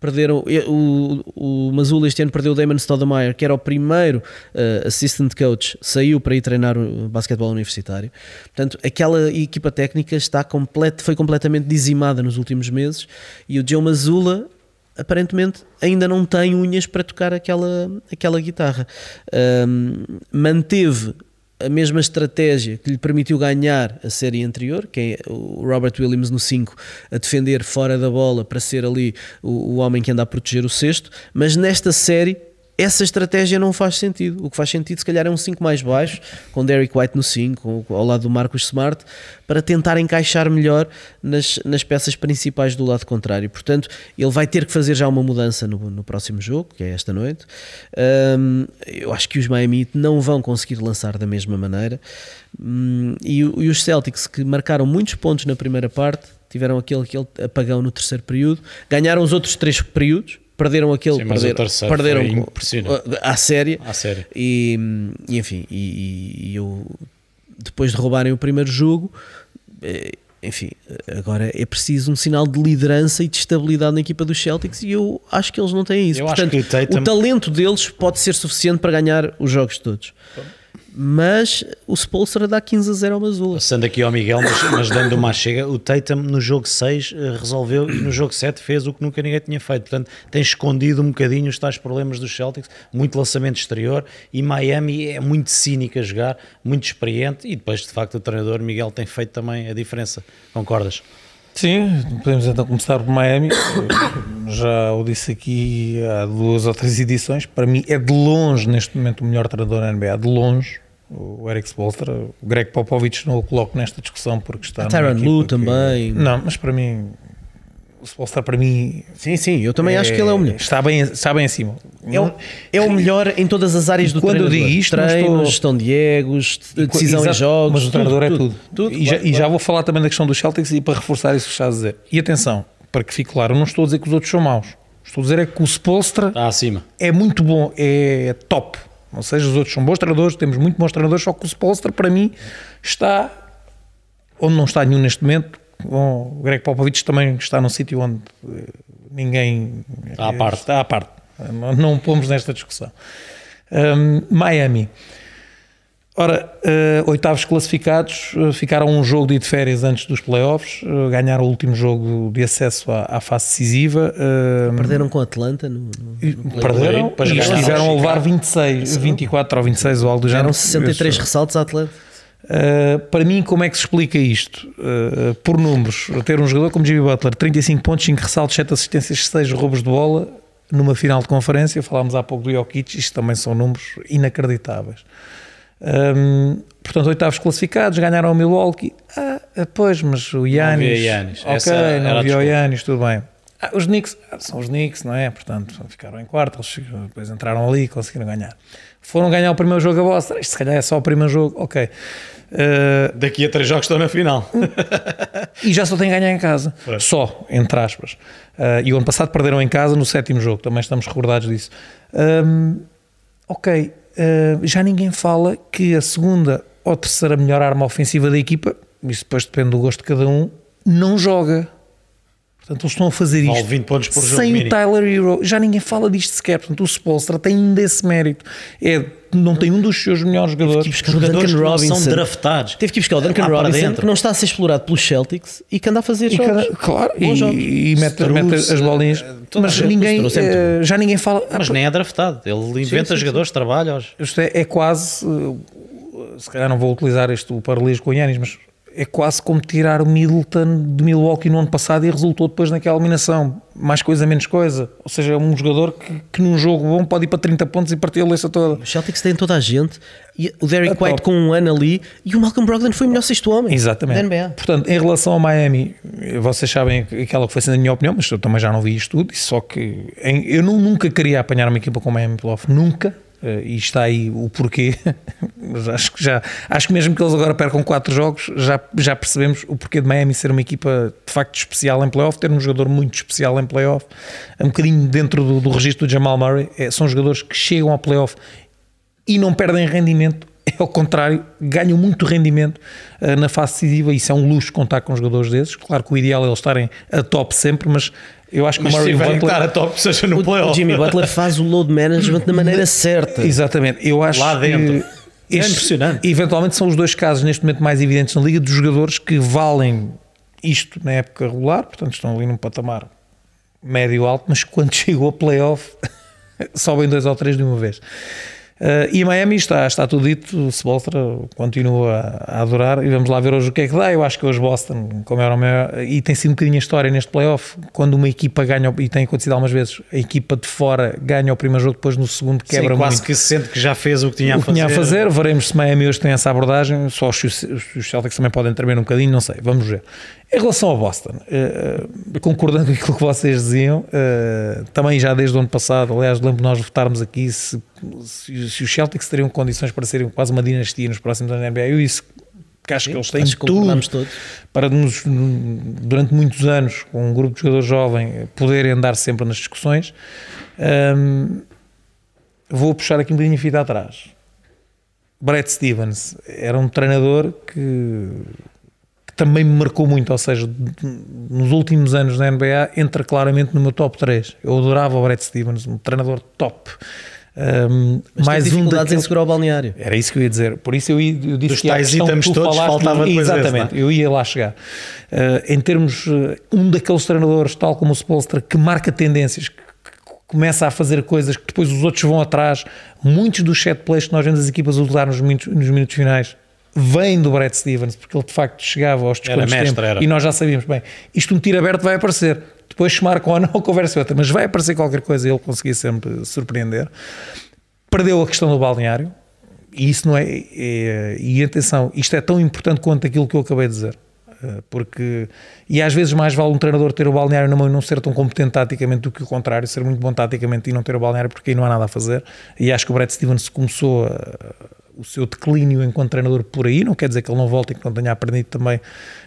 Perderam o, o Mazula este ano perdeu o Damon Stoudemire, que era o primeiro eh, assistant coach, saiu para ir treinar o basquetebol universitário. Portanto, aquela equipa técnica está complet, foi completamente dizimada nos últimos meses e o Joe Mazula aparentemente ainda não tem unhas para tocar aquela, aquela guitarra. Ahm, manteve a mesma estratégia que lhe permitiu ganhar a série anterior, que é o Robert Williams no 5 a defender fora da bola para ser ali o, o homem que anda a proteger o sexto, mas nesta série essa estratégia não faz sentido. O que faz sentido, se calhar, é um 5 mais baixo, com Derek White no 5, ao lado do Marcus Smart, para tentar encaixar melhor nas, nas peças principais do lado contrário. Portanto, ele vai ter que fazer já uma mudança no, no próximo jogo, que é esta noite. Hum, eu acho que os Miami não vão conseguir lançar da mesma maneira. Hum, e, e os Celtics, que marcaram muitos pontos na primeira parte, tiveram aquele, aquele apagão no terceiro período, ganharam os outros três períodos. Perderam aquele, Sim, perderam, perderam à série. À série. E, e, enfim, e, e eu depois de roubarem o primeiro jogo, eh, enfim, agora é preciso um sinal de liderança e de estabilidade na equipa dos Celtics e eu acho que eles não têm isso. Eu acho Portanto, que o Tatum- o talento deles pode ser suficiente para ganhar os jogos todos. Mas o Spolstra dá 15 a 0 ao Mazula. Passando aqui ao Miguel, mas, mas dando uma chega, o Tatum no jogo 6 eh, resolveu e no jogo 7 fez o que nunca ninguém tinha feito. Portanto, tem escondido um bocadinho os tais problemas dos Celtics, muito lançamento exterior e Miami é muito cínico a jogar, muito experiente e depois, de facto, o treinador Miguel tem feito também a diferença. Concordas? Sim, podemos então começar por Miami. Já o disse aqui há duas ou três edições. Para mim é de longe, neste momento, o melhor treinador da NBA. De longe, o Eric Spoelstra. O Greg Popovich não o coloco nesta discussão porque está. A Lue que- também. Não, mas para mim, o Spoelstra para mim. Sim, sim, eu também acho que ele é o melhor. Está bem, está bem acima. É o, é o melhor em todas as áreas do Quando treinador. digo isto, não Treino, estou- gestão de egos, de- decisão em Exato, jogos. Mas o treinador é tudo. tudo, e, já, claro, e já claro. vou falar também da questão dos Celtics e para reforçar isso que estás a dizer. E atenção, para que fique claro, eu não estou a dizer que os outros são maus. Estou a dizer é que o Spolstra Está acima. é muito bom, é top. Ou seja, os outros são bons treinadores, temos muito bons treinadores, só que o Spolstra para mim está onde não está nenhum neste momento. Bom, o Greg Popovich também está num sítio onde eh, ninguém Está à parte. Está à parte. Não, não pomos nesta discussão. Um, Miami. Ora, eh, oitavos classificados, eh, ficaram um jogo de ir de férias antes dos playoffs, eh, ganharam o último jogo de acesso à, à fase decisiva. Perderam com a Atlanta no, no, e perderam e estiveram a levar Chicago. 26, 24 ou 26 ou algo do género. Eram 63 Esse- ressaltos à Atlanta. Uh, para mim, como é que se explica isto? Uh, por números, ter um jogador como Jimmy Butler, 35 pontos, 5 ressaltos, 7 assistências, 6 roubos de bola, numa final de conferência, falámos há pouco do Jokic, isto também são números inacreditáveis. Um, portanto, oitavos classificados, ganharam o Milwaukee. Ah, pois, mas o Yannis. Giannis. Ok, Essa não havia o. Yannis, tudo bem. Ah, os Knicks ah, são os Knicks, não é? Portanto, ficaram em quarto, eles depois entraram ali e conseguiram ganhar. Foram ganhar o primeiro jogo a Boston. Isto se calhar é só o primeiro jogo, ok. Uh, Daqui a três jogos estão na final. e já só tem ganhar em casa. Só, entre aspas. Uh, e o ano passado perderam em casa no sétimo jogo, também estamos recordados disso. Um, ok, uh, já ninguém fala que a segunda ou terceira melhor arma ofensiva da equipa, isso depois depende do gosto de cada um, não joga. Portanto, eles estão a fazer isto 20 pontos por jogo sem o mínimo. Tyler Hero. Já ninguém fala disto sequer. Portanto, o Spolstra tem ainda esse mérito. É, não tem um dos seus melhores jogadores. que ir buscar o Jogadores Duncan que não são Robinson. draftados. Teve que buscar o Duncan para Robinson, dentro. que não está a ser explorado pelos Celtics e que anda a fazer E jogos. cada- claro, e, jogos. e mete, Struz, mete as bolinhas. eh, toda a Mas gente, ninguém, é eh, já ninguém fala. Mas nem é draftado. Ele inventa jogadores, trabalha-os. Isto é, é quase, eh, se calhar não vou utilizar este o paralelismo com o Yanis, mas é quase como tirar o Middleton de Milwaukee no ano passado e resultou depois naquela eliminação. Mais coisa, menos coisa. Ou seja, é um jogador que, que num jogo bom pode ir para 30 pontos e partir a leça toda. Os Celtics têm toda a gente e o Derek É White com um ano ali e o Malcolm Brogdon foi o melhor sexto homem Exatamente. Portanto, em relação ao Miami, vocês sabem aquela que foi sendo a minha opinião, mas eu também já não vi isto tudo, só que em- eu não, nunca queria apanhar uma equipa com o Miami Playoff, nunca. Eh, E está aí o porquê. Mas acho que já acho que mesmo que eles agora percam quatro jogos, já, já percebemos o porquê de Miami ser uma equipa de facto especial em playoff, ter um jogador muito especial em playoff, um bocadinho dentro do, do registro do Jamal Murray. É, são jogadores que chegam ao playoff e não perdem rendimento, é ao contrário, ganham muito rendimento eh, na fase decisiva. Isso é um luxo contar com jogadores desses. Claro que o ideal é eles estarem a top sempre, mas eu acho que Mas o Murray Butler. estar a top, seja no O. Jimmy Butler faz o load management da maneira certa. Exatamente, eu acho Lá dentro. que É impressionante. Eventualmente são os dois casos neste momento mais evidentes na liga dos jogadores que valem isto na época regular, portanto estão ali num patamar médio alto, mas quando chegou a playoff sobem dois ou três de uma vez. Uh, e Miami está, está tudo dito, o Spolstra continua a, a adorar e vamos lá ver hoje o que é que dá. Eu acho que hoje Boston, como era o maior, e tem sido um bocadinho a história neste playoff, quando uma equipa ganha, e tem acontecido algumas vezes, a equipa de fora ganha o primeiro jogo, depois no segundo Sim, quebra quase muito que se sente que já fez o que tinha a o que fazer. tinha a fazer. Veremos se Miami hoje tem essa abordagem. Só os, os Celtics também podem tremer um bocadinho, não sei. Vamos ver. Em relação ao Boston, eh, concordando com aquilo que vocês diziam, eh, também já desde o ano passado, aliás, lembro nós votarmos aqui se, se, se os Celtics teriam condições para serem quase uma dinastia nos próximos anos da NBA. Eu disse que acho que eles têm tudo para nos, durante muitos anos, com um grupo de jogadores jovem, poderem andar sempre nas discussões. Hum, vou puxar aqui um bocadinho a fita atrás. Brett Stevens era um treinador que também me marcou muito, ou seja, nos últimos anos na NBA entra claramente no meu top 3. Eu adorava o Brett Stevens, um treinador top. Um, Mas mais um dificuldades daqueles... em segurar o balneário. Era isso que eu ia dizer. Por isso eu, ia- eu disse Dos que tais que itens todos, falaste- faltava depois esse, Exatamente, é? eu ia lá chegar. Uh, em termos, uh, um daqueles treinadores, tal como o Spolstra, que marca tendências, que, que começa a fazer coisas que depois os outros vão atrás. Muitos dos set plays que nós vemos as equipas usar nos minutos, nos minutos finais vêm do Brad Stevens, porque ele de facto chegava aos descontos de mestre, tempo era. e nós já sabíamos, bem, isto um tiro aberto vai aparecer. Depois se marca ou não, conversa outra, mas vai aparecer qualquer coisa e ele conseguia sempre surpreender. Perdeu a questão do balneário. E isso não é, é- e atenção, isto é tão importante quanto aquilo que eu acabei de dizer. Eh, porque e às vezes mais vale um treinador ter o balneário na mão e não ser tão competente taticamente do que o contrário, ser muito bom taticamente e não ter o balneário porque aí não há nada a fazer. E acho que o Brad Stevens começou a- o seu declínio enquanto treinador por aí, não quer dizer que ele não volte e que não tenha aprendido também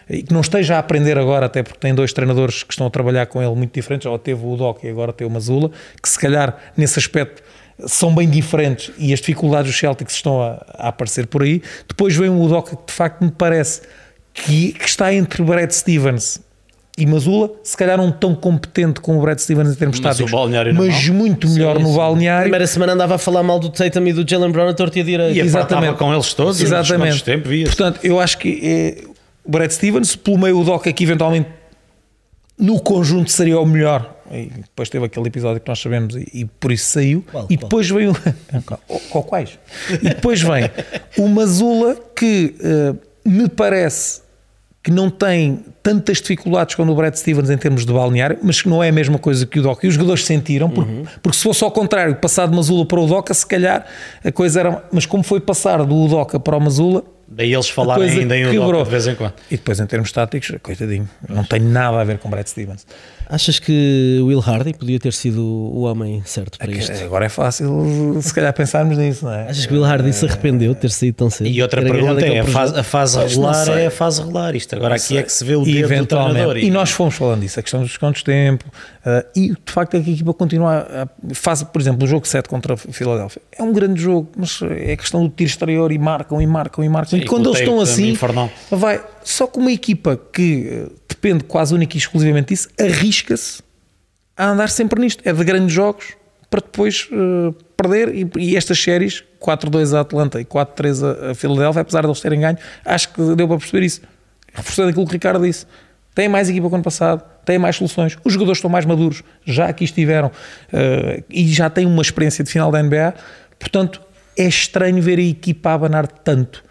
e que não esteja a aprender agora, até porque tem dois treinadores que estão a trabalhar com ele muito diferentes, já teve o Doc e agora tem o Mazula, que se calhar nesse aspecto são bem diferentes e as dificuldades dos Celtics estão a, a aparecer por aí. Depois vem o Udoka que de facto me parece que, que está entre Brad Stevens e Mazula, se calhar não tão competente como o Brad Stevens em termos Mas táticos, mas muito melhor no Na balneário. primeira semana andava a falar mal do Tatum e do Jalen Brown a torta e a direita. E a Exatamente. Com eles todos, Exatamente. tempo, Portanto, eu acho que é, o Brad Stevens, pelo meio o Doc que eventualmente no conjunto seria o melhor. E depois teve aquele episódio que nós sabemos e, e por isso saiu. Qual? e Qual? depois vem o. Qual- qual- quais? E depois vem o Mazula que eh, me parece que não tem tantas dificuldades como o Brad Stevens em termos de balneário, mas que não é a mesma coisa que o Doc. E os jogadores sentiram, porque, porque se fosse ao contrário, passar de Mazula para o Doca, se calhar a coisa era. Mas como foi passar do Udoca para o Mazula, Daí eles falarem coisa ainda em. Udoka de vez em quando. E depois, em termos táticos, coitadinho, não tem nada a ver com Brad Stevens. Achas que Will Hardy podia ter sido o homem certo para isto? Agora é fácil, se calhar, pensarmos nisso, não é? Achas que Will Hardy se arrependeu de ter saído tão cedo? E outra agarrado pergunta é: a fase, a fase regular é a fase regular. Isto agora aqui é que se vê o E dedo do eventualmente. treinador. E nós fomos falando disso, a questão dos descontos de tempo. uh, e de facto é que a equipa continua a, faz, por exemplo, o jogo 7 contra a Filadélfia. É um grande jogo, mas é a questão do tiro exterior e marcam e marcam e marcam. Sim, e quando eles estão assim, infernal. vai. Só que uma equipa que uh, depende quase única e exclusivamente disso, arrisca-se a andar sempre nisto. É de grandes jogos para depois uh, perder. E, e estas séries, 4-2 a Atlanta e 4-3 a, a Filadélfia, apesar de eles terem ganho, acho que deu para perceber isso. Reforçando aquilo que o Ricardo disse. Tem mais equipa que ano passado, tem mais soluções. Os jogadores estão mais maduros, já aqui estiveram uh, e já têm uma experiência de final da NBA. Portanto, é estranho ver a equipa a abanar tanto.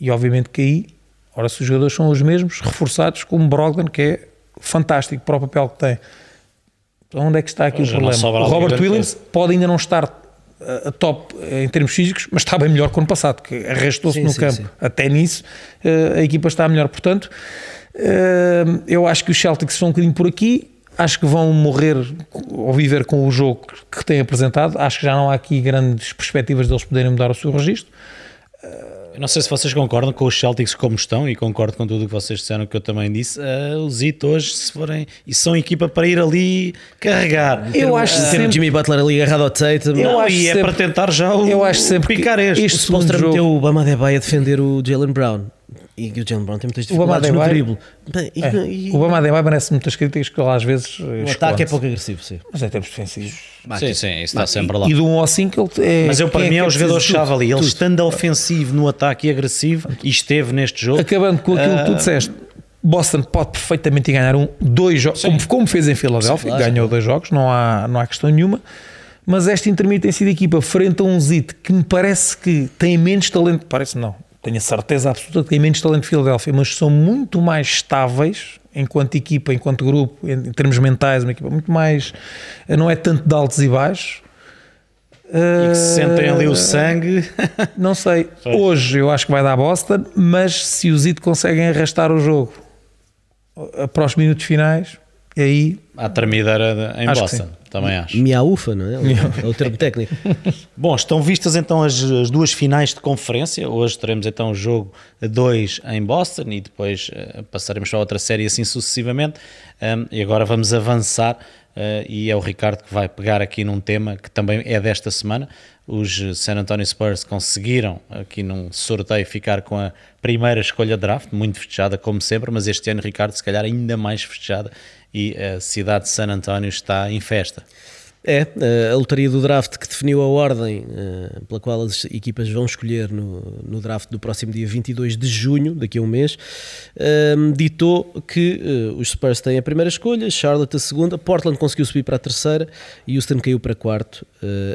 E obviamente que aí, ora, se os jogadores são os mesmos, reforçados, como Brogdon, que é fantástico para o papel que tem. Então, onde é que está aqui o problema? O Robert Williams pode ainda não estar uh, a top uh, em termos físicos, mas está bem melhor que o ano passado, que arrastou-se no sim, campo. sim. Até nisso, uh, a equipa está melhor. Portanto, uh, eu acho que os Celtics estão um bocadinho por aqui. Acho que vão morrer ou viver com o jogo que têm apresentado. Acho que já não há aqui grandes perspectivas deles poderem mudar o seu registro. Eu não sei se vocês concordam com os Celtics como estão e concordo com tudo o que vocês disseram que eu também disse. Uh, os It hoje, se forem, e são equipa para ir ali carregar. Eu acho Ter o sempre- Jimmy Butler ali agarrado ao Tatum. Eu Não, acho e é sempre- para tentar já o, eu acho sempre que picar este. este O Spolstra segundo meteu jogo- o Bama Adebayo a defender o Jalen Brown. E o Jalen Brown tem muitas dificuldades no drible. E- É, e- O Bama Adebayo merece muitas críticas que ele às vezes o ataque é pouco agressivo, sim. Mas em termos defensivos. Sim, sim, isso está sempre lá. E do 1 ao 5 ele é. Mas eu, para quem mim, é que o jogador preciso de chave tudo? ali. Ele Tudo. estando ofensivo no ataque e agressivo, e esteve neste jogo. Acabando com aquilo que tu disseste, Boston pode perfeitamente ganhar um, dois jogos, como, como fez em Filadélfia, claro. ganhou dois jogos, não há, não há questão nenhuma. Mas esta intermitência da equipa frente a um Zit que me parece que tem menos talento, parece não, tenho a certeza absoluta que tem menos talento Filadélfia, mas são muito mais estáveis enquanto equipa, enquanto grupo, em, termos mentais, uma equipa muito mais. não é tanto de altos e baixos. E que se sentem ali o sangue. Não sei. Hoje eu acho que vai dar Boston, mas se os It conseguem arrastar o jogo para os minutos finais, aí Há tremideira de- em Boston, também acho. Miaufa, não é? É o termo técnico. Bom, estão vistas então as, as duas finais de conferência. Hoje teremos então o jogo 2 em Boston e depois eh, passaremos para outra série assim sucessivamente. Um, e agora vamos avançar Uh, e é o Ricardo que vai pegar aqui num tema que também é desta semana. Os San Antonio Spurs conseguiram aqui num sorteio ficar com a primeira escolha de draft, muito festejada como sempre, mas este ano, Ricardo, se calhar ainda mais festejada e a cidade de San Antonio está em festa. É, eh, a lotaria do draft que definiu a ordem uh, pela qual as equipas vão escolher no, no, draft do próximo dia 22 de junho, daqui a um mês, uh, ditou que uh, os Spurs têm a primeira escolha, Charlotte a segunda, Portland conseguiu subir para a terceira, Houston caiu para quarto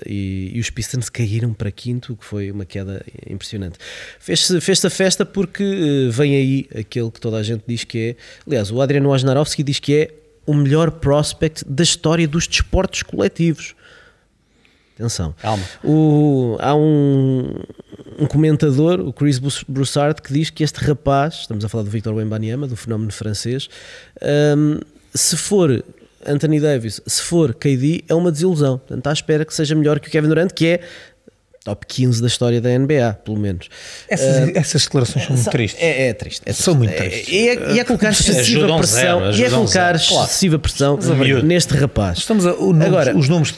e, e, os Pistons caíram para quinto, que foi uma queda impressionante. Fez-se fez a festa porque vem aí aquele que toda a gente diz que é, aliás, o Adriano Wojnarowski diz que é o melhor prospect da história dos desportos coletivos. Atenção. Calma. O, há um, um, comentador, o Chris Broussard, que diz que este rapaz, estamos a falar do Victor Wembanyama, do fenómeno francês, um, se for Anthony Davis, se for KD, é uma desilusão. Portanto, está à espera que seja melhor que o Kevin Durant, que é top 15 da história da NBA, pelo menos. Essas, uh, essas declarações são muito tristes. É, é triste, é triste. São muito tristes. E é, é, é, colocar excessiva pressão, zero, e é colocar zero. excessiva pressão claro. neste rapaz. Estamos a, o Agora, os números.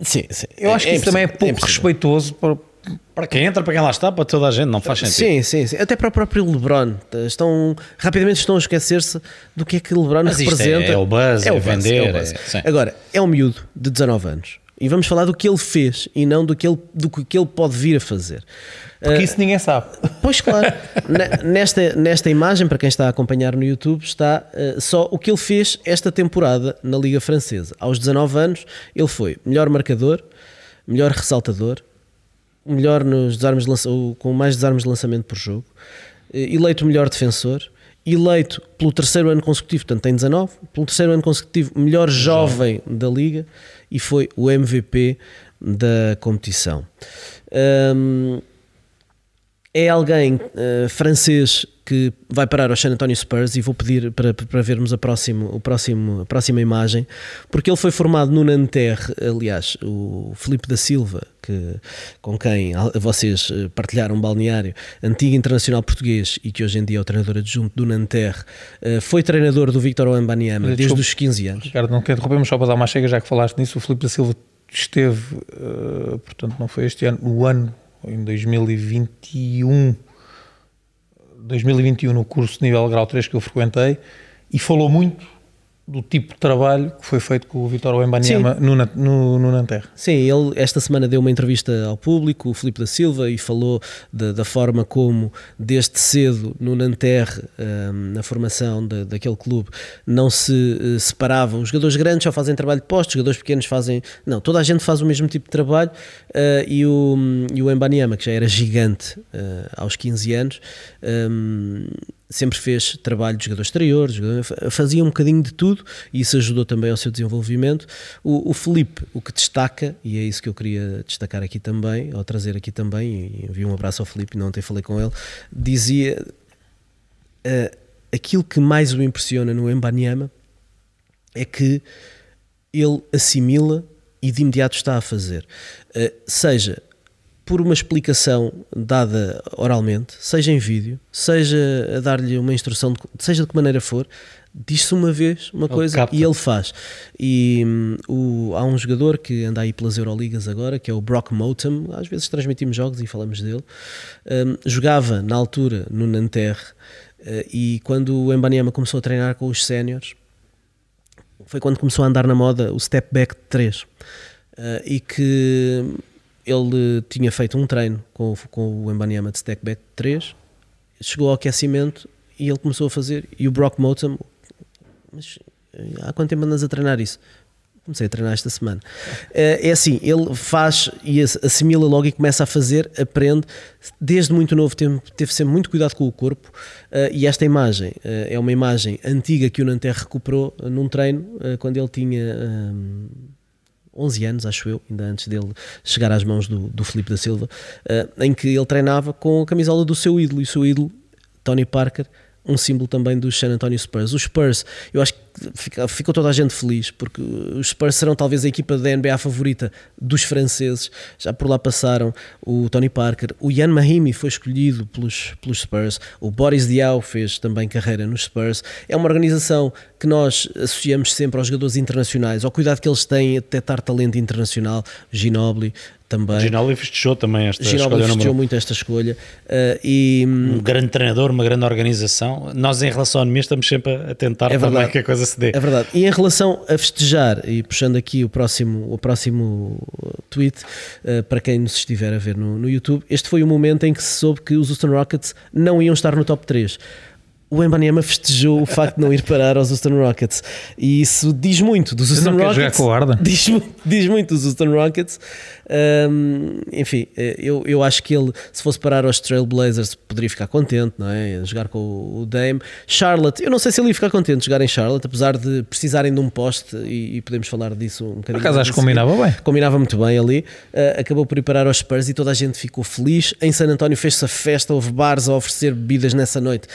Sim, sim. Eu acho que é isso também é pouco respeitoso para, para quem entra, para quem lá está, para toda a gente, não faz sentido. Sim, sim, sim. Até para o próprio LeBron. Estão, rapidamente estão a esquecer-se do que é que LeBron Mas representa. É, é o buzz, é, o vender. É, Agora, é um miúdo de 19 anos e vamos falar do que ele fez e não do que ele, do que ele pode vir a fazer. Porque uh, isso ninguém sabe. Pois claro, nesta, nesta imagem, para quem está a acompanhar no YouTube, está uh, só o que ele fez esta temporada na Liga Francesa. Aos 19 anos, ele foi melhor marcador, melhor ressaltador, melhor nos desarmes com mais desarmes de lançamento por jogo, uh, eleito melhor defensor, eleito pelo terceiro ano consecutivo, portanto tem 19, pelo terceiro ano consecutivo, melhor jovem da Liga e foi o MVP da competição. Um, é alguém uh, francês que vai parar ao San Antonio Spurs e vou pedir para, para vermos a, próximo, o próximo, a próxima imagem, porque ele foi formado no Nanterre, aliás, o Felipe da Silva, que, com quem vocês eh, partilharam um balneário, antigo internacional português e que hoje em dia é o treinador adjunto do Nanterre, eh, foi treinador do Victor Wembanyama desde os 15 anos. Ricardo, não quero interromper, só para dar uma chega, já que falaste nisso, o Felipe da Silva esteve, portanto não foi este ano, o ano em 2021, 2021 no curso de nível grau 3 que eu frequentei e falou muito do tipo de trabalho que foi feito com o Vitor Wembanyama no, no, no Nanterre. Sim, ele esta semana deu uma entrevista ao público, o Filipe da Silva, e falou de, da forma como desde cedo no Nanterre, um, na formação de, daquele clube, não se uh, separavam. Os jogadores grandes só fazem trabalho de posto, os jogadores pequenos fazem... Não, toda a gente faz o mesmo tipo de trabalho uh, e, o, e o Wembanyama, que já era gigante uh, aos 15 anos, um, sempre fez trabalho de jogador exterior, fazia um bocadinho de tudo e isso ajudou também ao seu desenvolvimento. O, o Felipe, o que destaca, e é isso que eu queria destacar aqui também, ou trazer aqui também, e envio um abraço ao Felipe, não ontem falei com ele, dizia uh, aquilo que mais o impressiona no Embanyama é que ele assimila e de imediato está a fazer. Uh, seja por uma explicação dada oralmente, seja em vídeo, seja a dar-lhe uma instrução, de, seja de que maneira for, diz-se uma vez uma coisa capta. e ele faz. E um, o, há um jogador que anda aí pelas Euroligas agora, que é o Brock Motum, às vezes transmitimos jogos e falamos dele, um, jogava na altura no Nanterre uh, e quando o Embanyama começou a treinar com os séniores, foi quando começou a andar na moda o step back 3. Uh, e que ele tinha feito um treino com, com o Embanyama de Stack Back 3, chegou ao aquecimento e ele começou a fazer. E o Brock Motum, mas há quanto tempo andas a treinar isso? Comecei a treinar esta semana. É, é assim, ele faz e assimila logo e começa a fazer, aprende. Desde muito novo teve, teve sempre muito cuidado com o corpo. Uh, e esta imagem é uma imagem antiga que o Nanterre recuperou num treino quando ele tinha. 11 anos, acho eu, ainda antes dele chegar às mãos do, do Felipe da Silva, uh, em que ele treinava com a camisola do seu ídolo, e o seu ídolo, Tony Parker, um símbolo também dos San Antonio Spurs. Os Spurs, eu acho que ficou toda a gente feliz, porque os Spurs serão talvez a equipa da NBA favorita dos franceses. Já por lá passaram o Tony Parker, o Ian Mahimi foi escolhido pelos, pelos Spurs, o Boris Diaw fez também carreira nos Spurs. É uma organização que nós associamos sempre aos jogadores internacionais, ao cuidado que eles têm a detectar talento internacional, Ginobili, também. Ginobili festejou também esta Ginobili escolha. festejou muito esta escolha. Uh, e, um grande treinador, uma grande organização. Nós, em relação ao mesmo, estamos sempre a tentar é também que a coisa se dê. É verdade. E em relação a festejar, e puxando aqui o próximo, o próximo tweet, uh, para quem nos estiver a ver no, no YouTube, este foi o momento em que se soube que os Houston Rockets não iam estar no top 3 o Embanyama festejou o facto de não ir parar aos Houston Rockets e isso diz muito dos Houston Rockets. Com a diz, diz muito dos Houston Rockets. Um, enfim, eu, eu acho que ele, se fosse parar aos Trailblazers, poderia ficar contente, não é? Jogar com o Dame. Charlotte, eu não sei se ele ia ficar contente de jogar em Charlotte, apesar de precisarem de um poste e, e podemos falar disso um bocadinho. Por acaso acho que combinava bem. Combinava muito bem ali. Uh, acabou por ir parar aos Spurs e toda a gente ficou feliz. Em San António fez-se a festa, houve bares a oferecer bebidas nessa noite.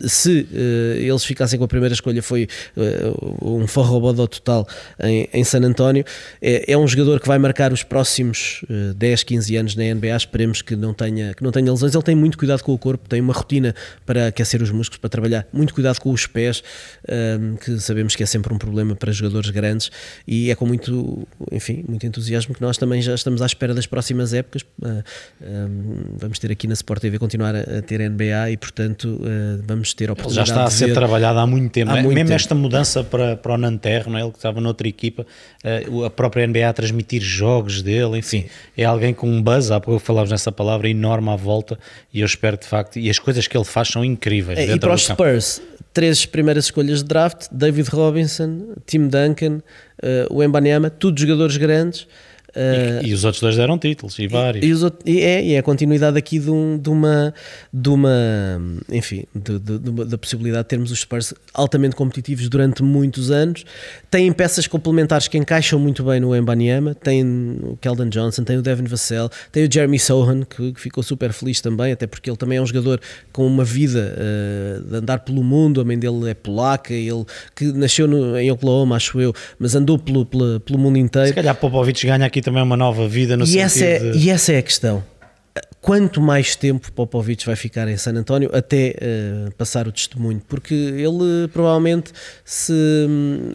Se uh, eles ficassem com a primeira escolha, foi uh, um forrobodó total em, em San António. É, é, um jogador que vai marcar os próximos uh, 10, 15 anos na NBA. Esperemos que não, tenha, que não tenha lesões. Ele tem muito cuidado com o corpo, tem uma rotina para aquecer os músculos, para trabalhar. Muito cuidado com os pés, que sabemos que é sempre um problema para jogadores grandes. E é com muito, enfim, muito entusiasmo que nós também já estamos à espera das próximas épocas. vamos ter aqui na Sport TV continuar a, ter NBA e, portanto, vamos ter a oportunidade está a ser trabalhado há muito tempo. Há é? muito Mesmo tempo. esta mudança para, para o Nanterre, não é? ele que estava noutra equipa, uh, a própria NBA a transmitir jogos dele, enfim, é alguém com um buzz, há pouco falavas nessa palavra, enorme à volta e eu espero de facto, e as coisas que ele faz são incríveis. É, e para os Spurs, três primeiras escolhas de draft, David Robinson, Tim Duncan, uh, o Embanyama, todos jogadores grandes. Uh, e, e, os outros dois deram títulos, e vários. E, outros, e, é, e é a continuidade aqui de, um, de uma, de uma enfim, de, de, de, da possibilidade de termos os Spurs altamente competitivos durante muitos anos. Têm peças complementares que encaixam muito bem no Embanyama. Tem o Keldon Johnson, tem o Devin Vassell, tem o Jeremy Sohan, que, que, ficou super feliz também, até porque ele também é um jogador com uma vida uh, de andar pelo mundo. A mãe dele é polaca, ele que nasceu no, em Oklahoma, acho eu, mas andou pelo, pelo, pelo mundo inteiro. Se calhar Popovich ganha aqui também uma nova vida no e sentido essa é, de... E essa é a questão. Quanto mais tempo Popovich vai ficar em San António até uh, passar o testemunho? Porque ele provavelmente se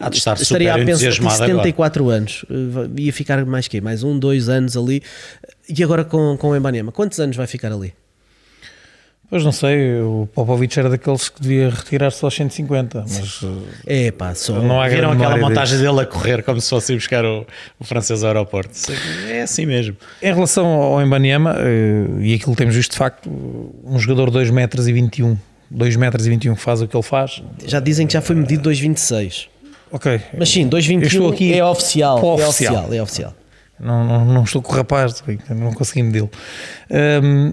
Há de estar estaria a pensar em 74 agora. anos, uh, ia ficar mais que mais um, dois anos ali. E agora com, com o Embanema, quantos anos vai ficar ali? Pois não sei, o Popovich era daqueles que devia retirar-se aos 150, mas é pá, só não há viram aquela montagem dele a correr como se fosse ir buscar o, o, francês ao aeroporto. É assim mesmo. Em relação ao Embanyama, e aquilo temos visto de facto, um jogador de 2 metros e 21, 2 metros e 21 que faz o que ele faz. Já dizem que já foi medido 2,26. Ok. Mas sim, 2,21 aqui é oficial, é oficial, é oficial. Não, não, não estou com o rapaz, não consegui medi-lo. Um,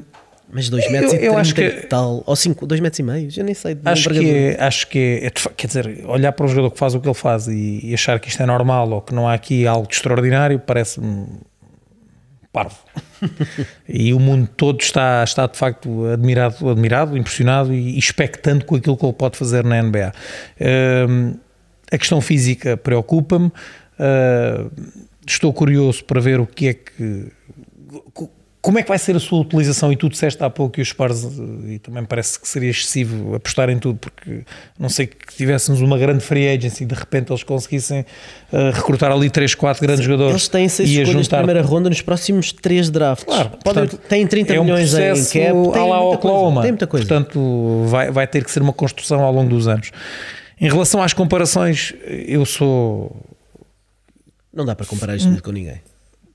mas 2 metros eu, e eu acho que tal, ou 5, 2 metros e meio, já nem sei. Acho que, é, acho que é, é, quer dizer, olhar para um jogador que faz o que ele faz e, e achar que isto é normal ou que não há aqui algo de extraordinário parece-me parvo. e o mundo todo está, está de facto admirado, admirado impressionado e, e expectante com aquilo que ele pode fazer na NBA. Uh, a questão física preocupa-me. Uh, estou curioso para ver o que é que como é que vai ser a sua utilização? E tu disseste há pouco que os Spurs, e também parece que seria excessivo apostar em tudo, porque não sei que tivéssemos uma grande free agency e de repente eles conseguissem uh, recrutar ali 3, 4 grandes Sim, jogadores. Eles têm 6 escolhas juntar... primeira ronda nos próximos 3 drafts. Claro, Podem, portanto, têm 30 é um milhões em cap. Tem lá Oklahoma. tem muita coisa. Portanto, vai, vai ter que ser uma construção ao longo dos anos. Em relação às comparações, eu sou. Não dá para comparar isto hum. com ninguém.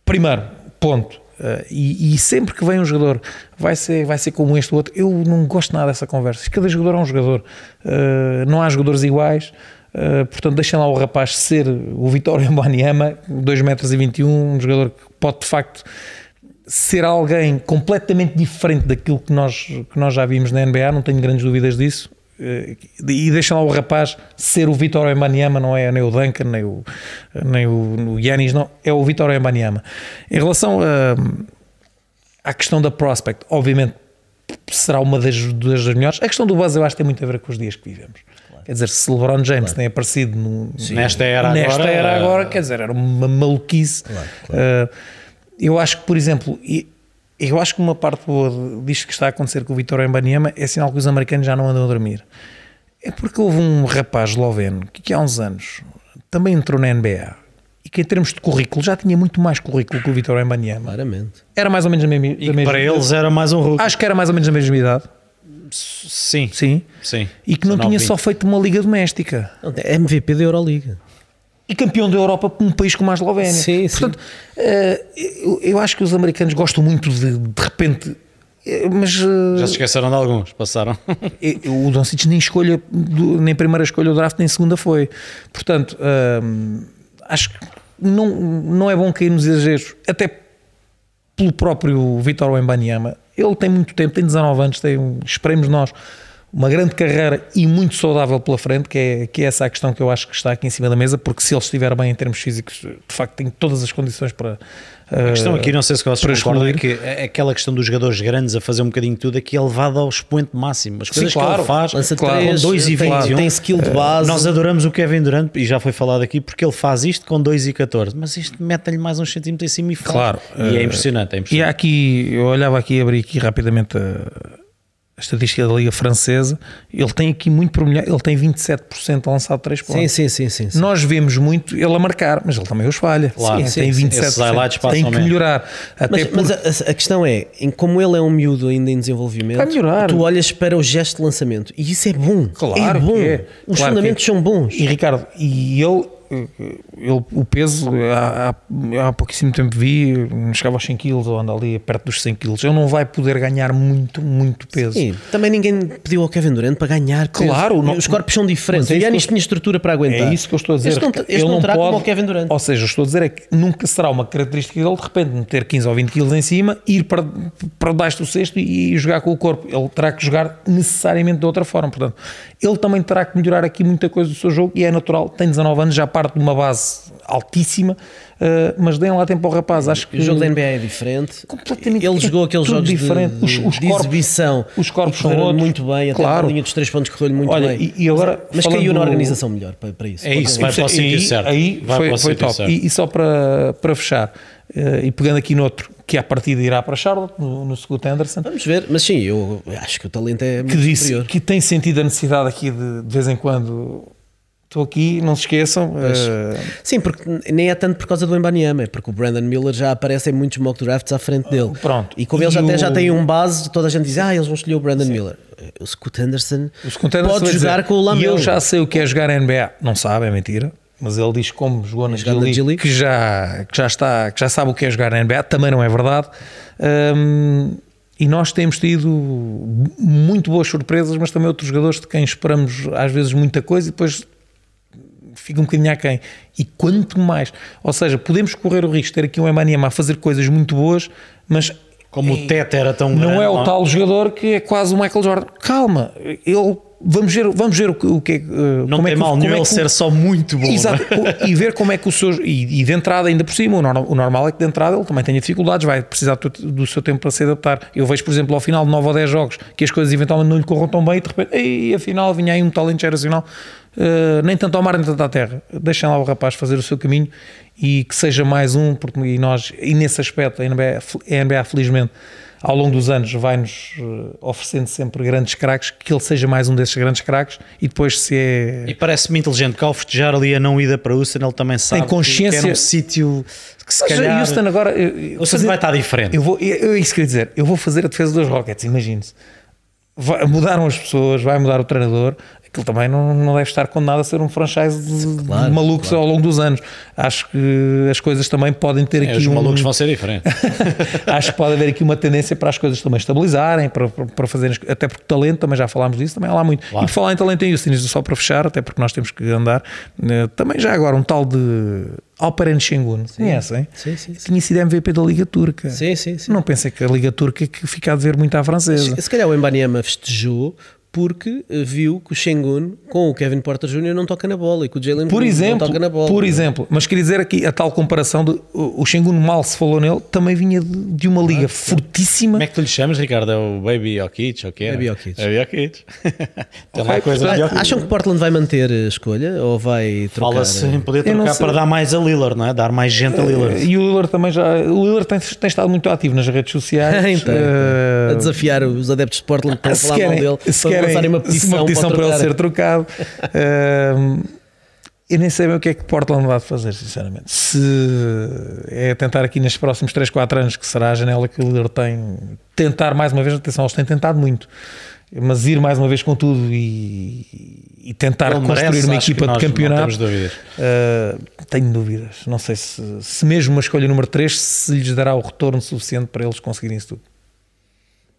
Primeiro, ponto Uh, e, e, sempre que vem um jogador vai ser, vai ser como este ou outro, eu não gosto nada dessa conversa. Cada jogador é um jogador, uh, não há jogadores iguais. Uh, portanto, deixem lá o rapaz ser o Vitório Mbanyama, 2 metros 21, um jogador que pode de facto ser alguém completamente diferente daquilo que nós, que nós já vimos na NBA, não tenho grandes dúvidas disso. E deixam lá o rapaz ser o Vitor Embanyama, não é nem o Duncan, nem o, nem o, Yanis, não, é o Vitor Embanyama. Em relação a, à questão da prospect, obviamente será uma das, das melhores. A questão do buzz eu acho que tem muito a ver com os dias que vivemos. Quer dizer, se LeBron James claro. tem aparecido no, nesta era nesta agora, era agora, quer dizer, era uma maluquice. Claro, claro. Uh, eu acho que, por exemplo, eu acho que uma parte boa disto que está a acontecer com o Vitor Embaniama é sinal que os americanos já não andam a dormir. É porque houve um rapaz esloveno que, que há uns anos também entrou na NBA e que em termos de currículo já tinha muito mais currículo que o Vitor Embaniama. Claramente. Era mais ou menos a mesma, e mesma para eles era mais um rookie. Acho que era mais ou menos a mesma idade. Sim. Sim. Sim. E que não tinha só feito uma liga doméstica. É MVP da Euroliga. E campeão da Europa para um país como a Eslovénia. Sim, Portanto, sim. Eh, eu, eu acho que os americanos gostam muito de, de repente eh, mas já se esqueceram de alguns, passaram. o Doncic nem escolha, nem primeira escolha do draft, nem segunda foi. Portanto, hum, acho que não, não é bom cair nos exageros, até pelo próprio Vitor Wembanyama. Ele tem muito tempo, tem 19 anos, tem, esperemos nós, uma grande carreira e muito saudável pela frente, que é, que é essa a questão que eu acho que está aqui em cima da mesa, porque se ele estiver bem em termos físicos, de facto tem todas as condições para. A questão aqui, não sei se vocês concordam, é que aquela questão dos jogadores grandes a fazer um bocadinho de tudo aqui é levado ao expoente máximo. As coisas Sim, claro. que ele faz, Lança claro, com 2 e 21, tem, tem skill de base. Nós adoramos o Kevin Durant, e já foi falado aqui, porque ele faz isto com 2 e 14, mas isto mete-lhe mais uns centímetros em cima e faz. Claro. E é impressionante, é impressionante. E há aqui, eu olhava aqui, abri aqui rapidamente a a estatística da Liga Francesa, ele tem aqui muito por milhar, ele tem 27% a lançar 3 pontos. Sim, sim, sim, sim, sim, Nós vemos muito ele a marcar, mas ele também os falha. Claro, sim, tem 27%. Tem que melhorar. Até mas, por... mas a, a, questão é, em, como ele é um miúdo ainda em desenvolvimento, tu olhas para o gesto de lançamento e isso é bom. Claro é bom. É. Os claro fundamentos é. são bons. E Ricardo, e ele ele, o peso, há, há, pouquíssimo tempo vi, chegava aos 100 kg ou anda ali perto dos 100 kg. Ele não vai poder ganhar muito, muito peso. Sim, também ninguém pediu ao Kevin Durant para ganhar peso. Claro, não, os corpos são diferentes. É o Yanis tinha estrutura para aguentar. É isso que eu estou a dizer. Este não, este ele não, não terá pode, como o Kevin Durant. Ou seja, estou a dizer é que nunca será uma característica dele de repente meter 15 ou 20 kg em cima, ir para, para baixo do cesto e, e jogar com o corpo. Ele terá que jogar necessariamente de outra forma. Portanto, ele também terá que melhorar aqui muita coisa do seu jogo e é natural. Tem 19 anos, já parte de uma base altíssima, uh, mas deem lá tempo ao rapaz. Acho que o jogo da NBA é diferente. Completamente Ele jogou aqueles jogos diferente. de, os, os de corpos, exibição. Os corpos são outros. muito bem, até claro. a linha dos três pontos correu-lhe muito Olha, bem. E, e agora, mas mas caiu na organização melhor para, para isso. É isso, vai para o sítio certo. Aí vai foi, foi top. E, e, só para, para fechar, uh, e pegando aqui noutro, que a partida irá para Charlotte, no, no Scott Anderson. Vamos ver, mas sim, eu acho que o talento é muito que disse superior. Que tem sentido a necessidade aqui de, de vez em quando estou aqui, não se esqueçam. Uh... Sim, porque nem é tanto por causa do Embanyama, é porque o Brandon Miller já aparece em muitos mock drafts à frente dele. Pronto. E como e eles o... até já têm um base, toda a gente diz, ah, eles vão escolher o Brandon Sim. Miller. O Scott Anderson, o Scott Anderson pode jogar dizer, com o Lamelo. E eu já sei o que é jogar NBA. Não sabe, é mentira. Mas ele diz como jogou na G-League, que já, que, já está, que já sabe o que é jogar na NBA. Também não é verdade. Um, e nós temos tido muito boas surpresas, mas também outros jogadores de quem esperamos às vezes muita coisa e depois fica um bocadinho aquém. E quanto mais, ou seja, podemos correr o risco de ter aqui um Emaniama a fazer coisas muito boas, mas como é, o Tete era tão não grande, é o não? tal jogador que é quase o Michael Jordan. Calma, ele vamos ver, vamos ver o que, o que uh, não tem é mal nenhum é ser só muito bom. Exato, é? e ver como é que o seu e, e, de entrada ainda por cima, o normal, o normal, é que de entrada ele também tenha dificuldades, vai precisar do, do, seu tempo para se adaptar. Eu vejo, por exemplo, ao final de 9 ou 10 jogos que as coisas eventualmente não lhe corram tão bem e de repente, ei, afinal vinha aí um talento geracional uh, nem tanto ao mar nem tanto à terra. Deixem lá o rapaz fazer o seu caminho e que seja mais um, porque e nós, e nesse aspecto, a NBA, a NBA felizmente ao longo dos anos vai-nos eh, oferecendo sempre grandes craques, que ele seja mais um desses grandes craques e depois se é... E parece-me inteligente que ao festejar ali a não ida para Houston ele também sabe Tem consciência... que era um sítio que se Mas calhar... Houston agora... Houston fazer... vai estar diferente. Eu vou, eu, eu, isso quer dizer, eu vou fazer a defesa dos Rockets, imagine-se. Mudaram as pessoas, vai mudar o treinador, aquilo também não, não deve estar condenado a ser um franchise de, claro, malucos claro. ao longo dos anos. Acho que as coisas também podem ter é, aqui. Os um... malucos vão ser diferentes. Acho que pode haver aqui uma tendência para as coisas também estabilizarem, para, para, para fazerem. Até porque talento, também já falámos disso, também há lá muito. Claro. E por falar em talento em Houston, só para fechar, até porque nós temos que andar, eh, também já agora um tal de Alperen Şengün, conhecem? Sim, sim, sim. Tinha sido MVP da Liga Turca. Sim, sim, sim. Não pensei que a Liga Turca que fica a dever muito à francesa. Se calhar o Embanyama festejou porque eh, viu que o Shengun com o Kevin Porter Jr. não toca na bola e que o Jalen Por exemplo, não toca na bola. por exemplo, mas queria dizer aqui a tal comparação de o Shengun mal se falou nele, também vinha de, de uma liga fortíssima. Como é que tu lhe chamas, Ricardo? É o Baby Jokic? ou o quê? Baby Jokic. Baby Jokic. Tem lá Ok, coisa de Ah. Acham que Portland vai manter a escolha ou vai trocar? Fala-se em poder trocar para dar mais a Lillard, não é? Dar mais gente a Lillard. E o Lillard também já. O Lillard tem, tem estado muito ativo nas redes sociais. Então, eh, a desafiar os adeptos de Portland para falar mal querem, dele, se querem lançarem uma petição, uma petição para, ele trocar. ser trocado. Ehm, eu nem sei bem o que é que Portland vai fazer, sinceramente. Se é tentar aqui nestes próximos 3, 4 anos, que será a janela que o líder tem, tentar mais uma vez, atenção, eles têm tentado muito, mas ir mais uma vez com tudo e, e tentar Ele construir merece, uma equipa de campeonato. temos dúvidas. Uh, tenho dúvidas. Não sei se, se mesmo uma escolha número 3 se lhes dará o retorno suficiente para eles conseguirem isso tudo.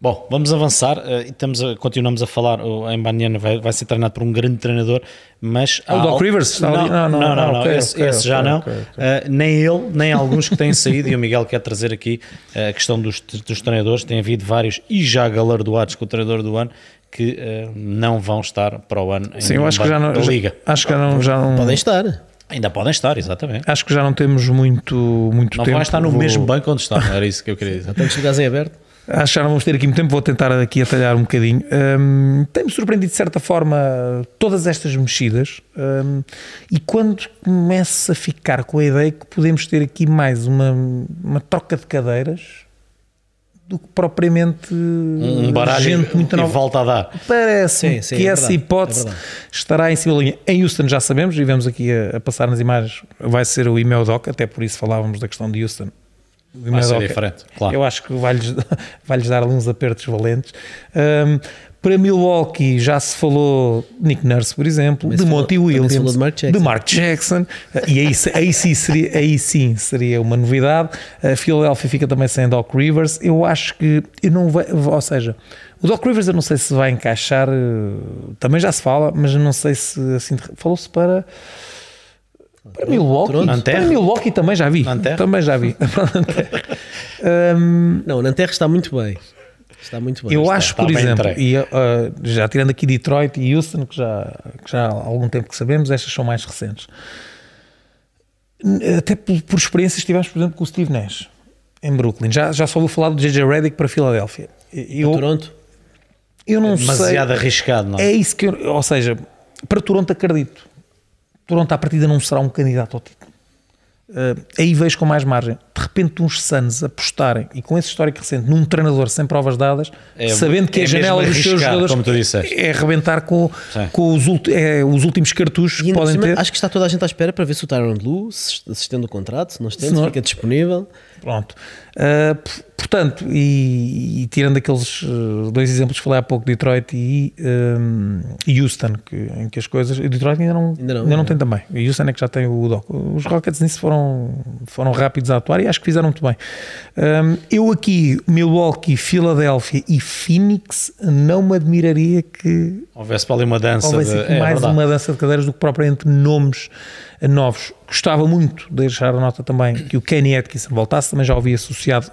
Bom, vamos avançar eh, e estamos a- continuamos a falar. O Embanyama vai, vai ser treinado por um grande treinador, mas. Ah, o Doc al- Rivers está não? Não, Não, não, não, ah, não, ok, esse, ok, esse já ok, não. Eh, nem ele, nem alguns que têm saído. E o Miguel quer trazer aqui eh, a questão dos, dos treinadores. Tem havido vários e já galardoados com o treinador do ano que eh, não vão estar para o ano em Sim, eu acho que já não. da já- Liga. acho que já não. Já não Podem estar. Ainda podem estar, exatamente. Acho que já não temos muito, muito Não tempo. vão estar no Vou- mesmo banco onde estão, era isso que eu queria dizer. Tantos lugares em aberto. Acho que já não vamos ter aqui muito tempo, vou tentar aqui atalhar um bocadinho. Hum, Tem-me surpreendido de certa forma todas estas mexidas hum, e quando começo a ficar com a ideia que podemos ter aqui mais uma, uma troca de cadeiras do que propriamente Um baralho gente muito nova. volta a dar. Parece Sim, sim, que é essa verdade, hipótese é estará em cima da linha. Em Houston já sabemos, e vemos aqui a, a passar nas imagens, vai ser o Imel Doc, até por isso falávamos da questão de Houston. Vai ser Imel Doc, diferente, claro. Eu acho que vai-lhes vai-lhes dar ali uns apertos valentes. Um, para Milwaukee já se falou de Nick Nurse, por exemplo, Também de falou- Monty Williams, falou de Mark Jackson. Mark Jackson, e aí, aí, sim seria, aí sim seria uma novidade. A Philadelphia fica também sem Doc Rivers. Eu acho que eu não vai, ou seja, o Doc Rivers eu não sei se vai encaixar, eh, também já se fala, mas eu não sei se assim de- falou-se para para Milwaukee. Nanterre. para Milwaukee também já vi, Nanterre. também já vi. Hum, Não, Nanterre está muito bem. Está muito bem. eu está. acho, está por exemplo, entregue. e, uh, já tirando aqui Detroit e Houston, que já, que já há algum tempo que sabemos, estas são mais recentes. Até por, por experiência estivemos, por exemplo, com o Steve Nash em Brooklyn. Já, já só ouviu falar do JJ Redick para Filadélfia. Eu, Toronto. eu não Demasiado sei. arriscado, não é? É isso que eu, ou seja, para Toronto acredito. Toronto à partida não será um candidato ao título. Uh, aí vejo com mais margem. De repente, uns Suns apostarem e com esse histórico recente num treinador sem provas dadas, É- sabendo que é a janela mesmo dos seus jogadores como tu disseste. é arrebentar com, Sim. com os, é, os últimos cartuchos E que podem cima, ter. acho que está toda a gente à espera para ver se o Tyron Blue se, se estende o contrato, se não estende, Se não- fica disponível. Pronto. Uh, portanto, e, e tirando aqueles uh, dois exemplos que falei há pouco, Detroit e, um, e Houston, que, em que as coisas. Detroit ainda não, Ainda não, ainda não não. tem também. E Houston é que já tem o Doc. Os Rockets nisso foram, foram rápidos a atuar e acho que fizeram muito bem. Um, eu aqui, Milwaukee, Filadélfia e Phoenix, não me admiraria que Houvesse para ali uma dança. houvesse de- aqui é mais verdade. uma dança de cadeiras do que propriamente nomes novos. Gostava muito de deixar a nota também que o Kenny Atkinson voltasse, também já ouvi associado.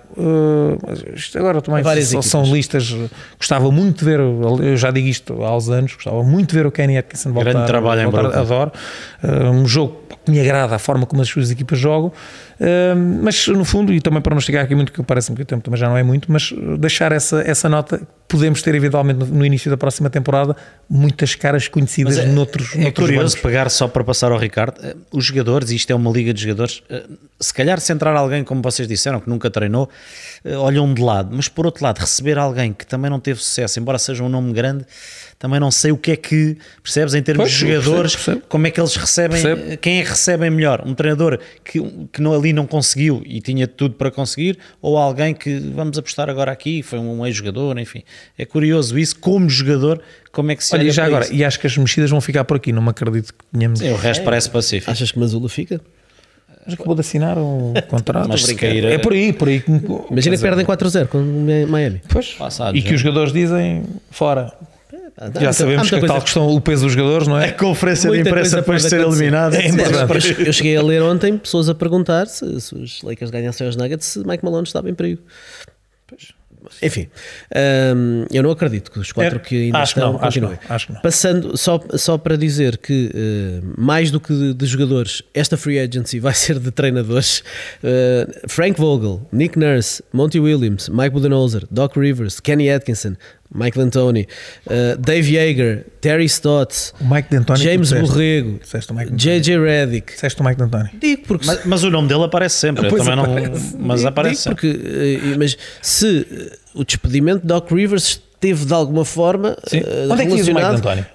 isto agora também equipas. são listas. Gostava muito de ver, eu já digo isto há uns anos, gostava muito de ver o Kenny Atkinson voltar. Grande trabalho em voltar Brooklyn. adoro. Eh, um jogo que me agrada a forma como as suas equipas jogam. Mas no fundo, e também para não esticar aqui muito, que parece-me que o tempo também já não é muito, mas eh, deixar essa, essa nota, podemos ter eventualmente no, no início da próxima temporada muitas caras conhecidas Mas é- noutros, É noutros curioso bancos. pegar só para passar ao Ricardo. eh, Os jogadores, isto é uma liga de jogadores, eh, se calhar se entrar alguém, como vocês disseram, que nunca treinou, olham de lado, mas por outro lado, receber alguém que também não teve sucesso, embora seja um nome grande, também não sei o que é que, percebes, em termos Pois, de jogadores, percebo, percebo. como é que eles recebem, Percebo. quem é que recebem melhor? Um treinador que, que não, ali não conseguiu e tinha tudo para conseguir, ou alguém que vamos apostar agora aqui, foi um ex-jogador, enfim. É curioso isso, como jogador, como é que se Olha, olha já para agora, isso. e acho que as mexidas vão ficar por aqui, não me acredito que tenhamos. Sim, o resto parece pacífico. Achas que Mazula fica? Mas acabou de assinar um contrato. Mas se é, é por aí, por aí. que- Imagina perdem 4-0 com o Miami. Pois, Passados, e que já. os jogadores dizem fora. Ah, há Já muita- sabemos que a tal questão, o peso dos jogadores, não A é? conferência de imprensa depois de ser eliminado. É importante. Eu, cheguei a ler ontem pessoas a perguntar se, se os Lakers ganhassem aos Nuggets se Mike Malone estava em perigo. Enfim, hum, eu não acredito que os quatro É, que ainda acho que estão não, acho que continuem. não, acho que não. Passando, só, só para dizer que eh, mais do que de, de jogadores, esta free agency vai ser de treinadores. Eh, Frank Vogel, Nick Nurse, Monty Williams, Mike Budenholzer, Doc Rivers, Kenny Atkinson, Mike D'Antoni, eh, Dave Yeager, Terry Stott, O Mike D'Antoni. James. Borrego. JJ Redick. Disseste o Mike D'Antoni. Digo porque Mas, mas o nome dele aparece sempre. Pois também aparece. não. Mas Digo aparece sempre. porque, eh, mas se eh, o despedimento de Doc Rivers esteve de alguma forma Sim. eh, Onde é que diz o Mike relacionado D'Antoni?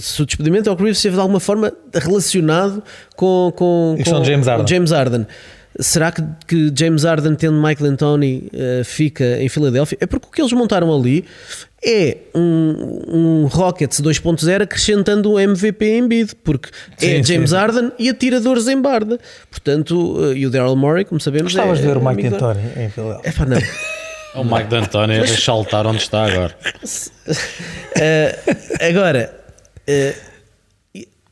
se o despedimento de Doc Rivers esteve de alguma forma relacionado com, com, Isto é com o James Harden. James Harden. Será que, que James Harden, tendo Mike D'Antoni, eh, fica em Filadélfia? É porque o que eles montaram ali é um, um Rockets 2.0 acrescentando o MVP em bid, porque é Sim, James sim. Harden e atiradores em barda. Portanto, eh, e o Daryl Morey, como sabemos, Gostavas é, de ver o um Mike D'Antoni em Filadélfia? É pá, não. O Mike D'Antoni a saltar onde está agora. Eh, agora,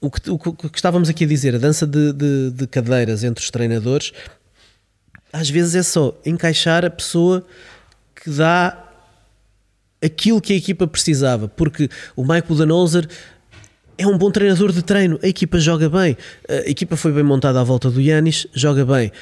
o, que, o que- o que estávamos aqui a dizer, a dança de, de- de cadeiras entre os treinadores, às vezes é só encaixar a pessoa que dá aquilo que a equipa precisava, porque o Mike Budenholzer é um bom treinador de treino, a equipa joga bem, a equipa foi bem montada à volta do Yanis, joga bem.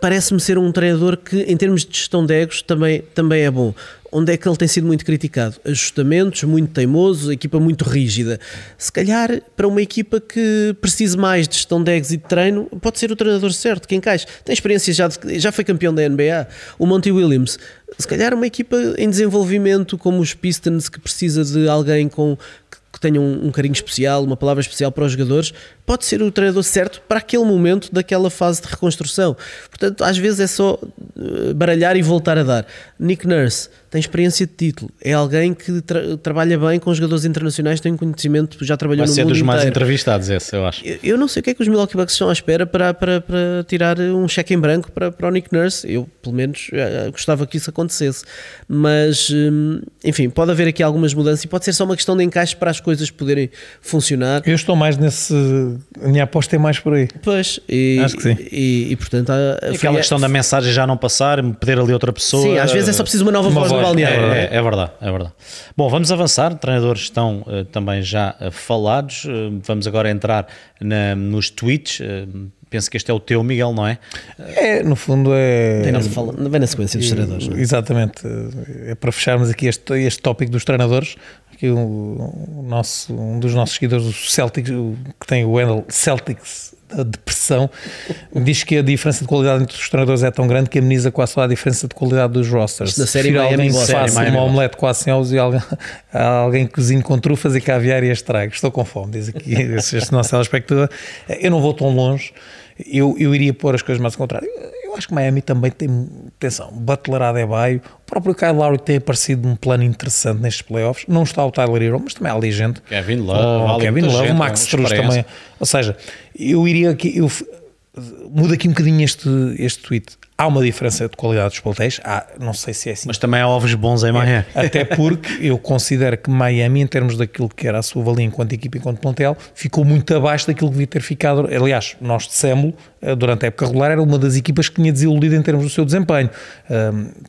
Parece-me ser um treinador que, em termos de gestão de egos, também, também é bom. Onde é que ele tem sido muito criticado? Ajustamentos, muito teimoso, equipa muito rígida. Se calhar, para uma equipa que precise mais de gestão de egos e de treino, pode ser o treinador certo, que encaixe. Tem experiência, já, de- já foi campeão da NBA. O Monty Williams, se calhar, uma equipa em desenvolvimento, como os Pistons, que precisa de alguém com que- que tenha um, um carinho especial, uma palavra especial para os jogadores, pode ser o treinador certo para aquele momento daquela fase de reconstrução. Portanto, às vezes é só eh, baralhar e voltar a dar. Nick Nurse tem experiência de título, é alguém que tra- trabalha bem com jogadores internacionais, tem conhecimento, já trabalhou Vai no ser mundo dos mais inteiro. entrevistados, esse, eu acho. Eu- Eu não sei o que é que os Milwaukee Bucks estão à espera para, para, para tirar um cheque em branco para, para o Nick Nurse. Eu, pelo menos, eh, gostava que isso acontecesse. Mas, hum, enfim, pode haver aqui algumas mudanças e pode ser só uma questão de encaixe para as coisas poderem funcionar. Eu estou mais nesse. A minha aposta é mais por aí. Pois, e, Acho que sim. E, e, portanto, a, a Aquela questão da mensagem já não passar, pedir ali outra pessoa. Sim, às vezes é só preciso uma nova Uma voz no balneário. É, é, é verdade, é verdade. Bom, vamos avançar. Treinadores estão eh, também já eh, falados. Eh, vamos agora entrar na- nos tweets. Penso que este é o teu, Miguel, não é? É, no fundo, é. Tem nada a falar- Vem na sequência dos treinadores. não é? Exatamente. É para fecharmos aqui este, este tópico dos treinadores. Aqui o, o nosso, um dos nossos seguidores, o Celtics, o, que tem o Wendell Celtics da depressão, diz que a diferença de qualidade entre os treinadores é tão grande que ameniza quase toda a diferença de qualidade dos rosters. Isto na série Prefiro alguém que faça uma omelete com sem ovos e alguém, alguém que cozinhe com trufas e caviar e estrague. Estou com fome, diz aqui este nosso telespectador. Eu não vou tão longe, eu, eu iria pôr as coisas mais ao contrário. Eu acho que Miami também tem, atenção, Butler Adebayo, o próprio Kyle Lowry tem aparecido num plano interessante nestes playoffs. Não está o Tyler Hero, mas também há ali gente. Kevin Love, Oh, há ali Kevin Love, gente o Max Struz também. Ou seja, eu iria aqui, eu mudo aqui um bocadinho este, este tweet. Há uma diferença de qualidade dos plantéis, há, não sei se é assim Mas também há ovos bons em Miami. até porque eu considero que Miami, em termos daquilo que era a sua valia enquanto equipa e enquanto plantel, ficou muito abaixo daquilo que devia ter ficado. Aliás, nós dissemos durante a época regular, era uma das equipas que tinha desiludido em termos do seu desempenho.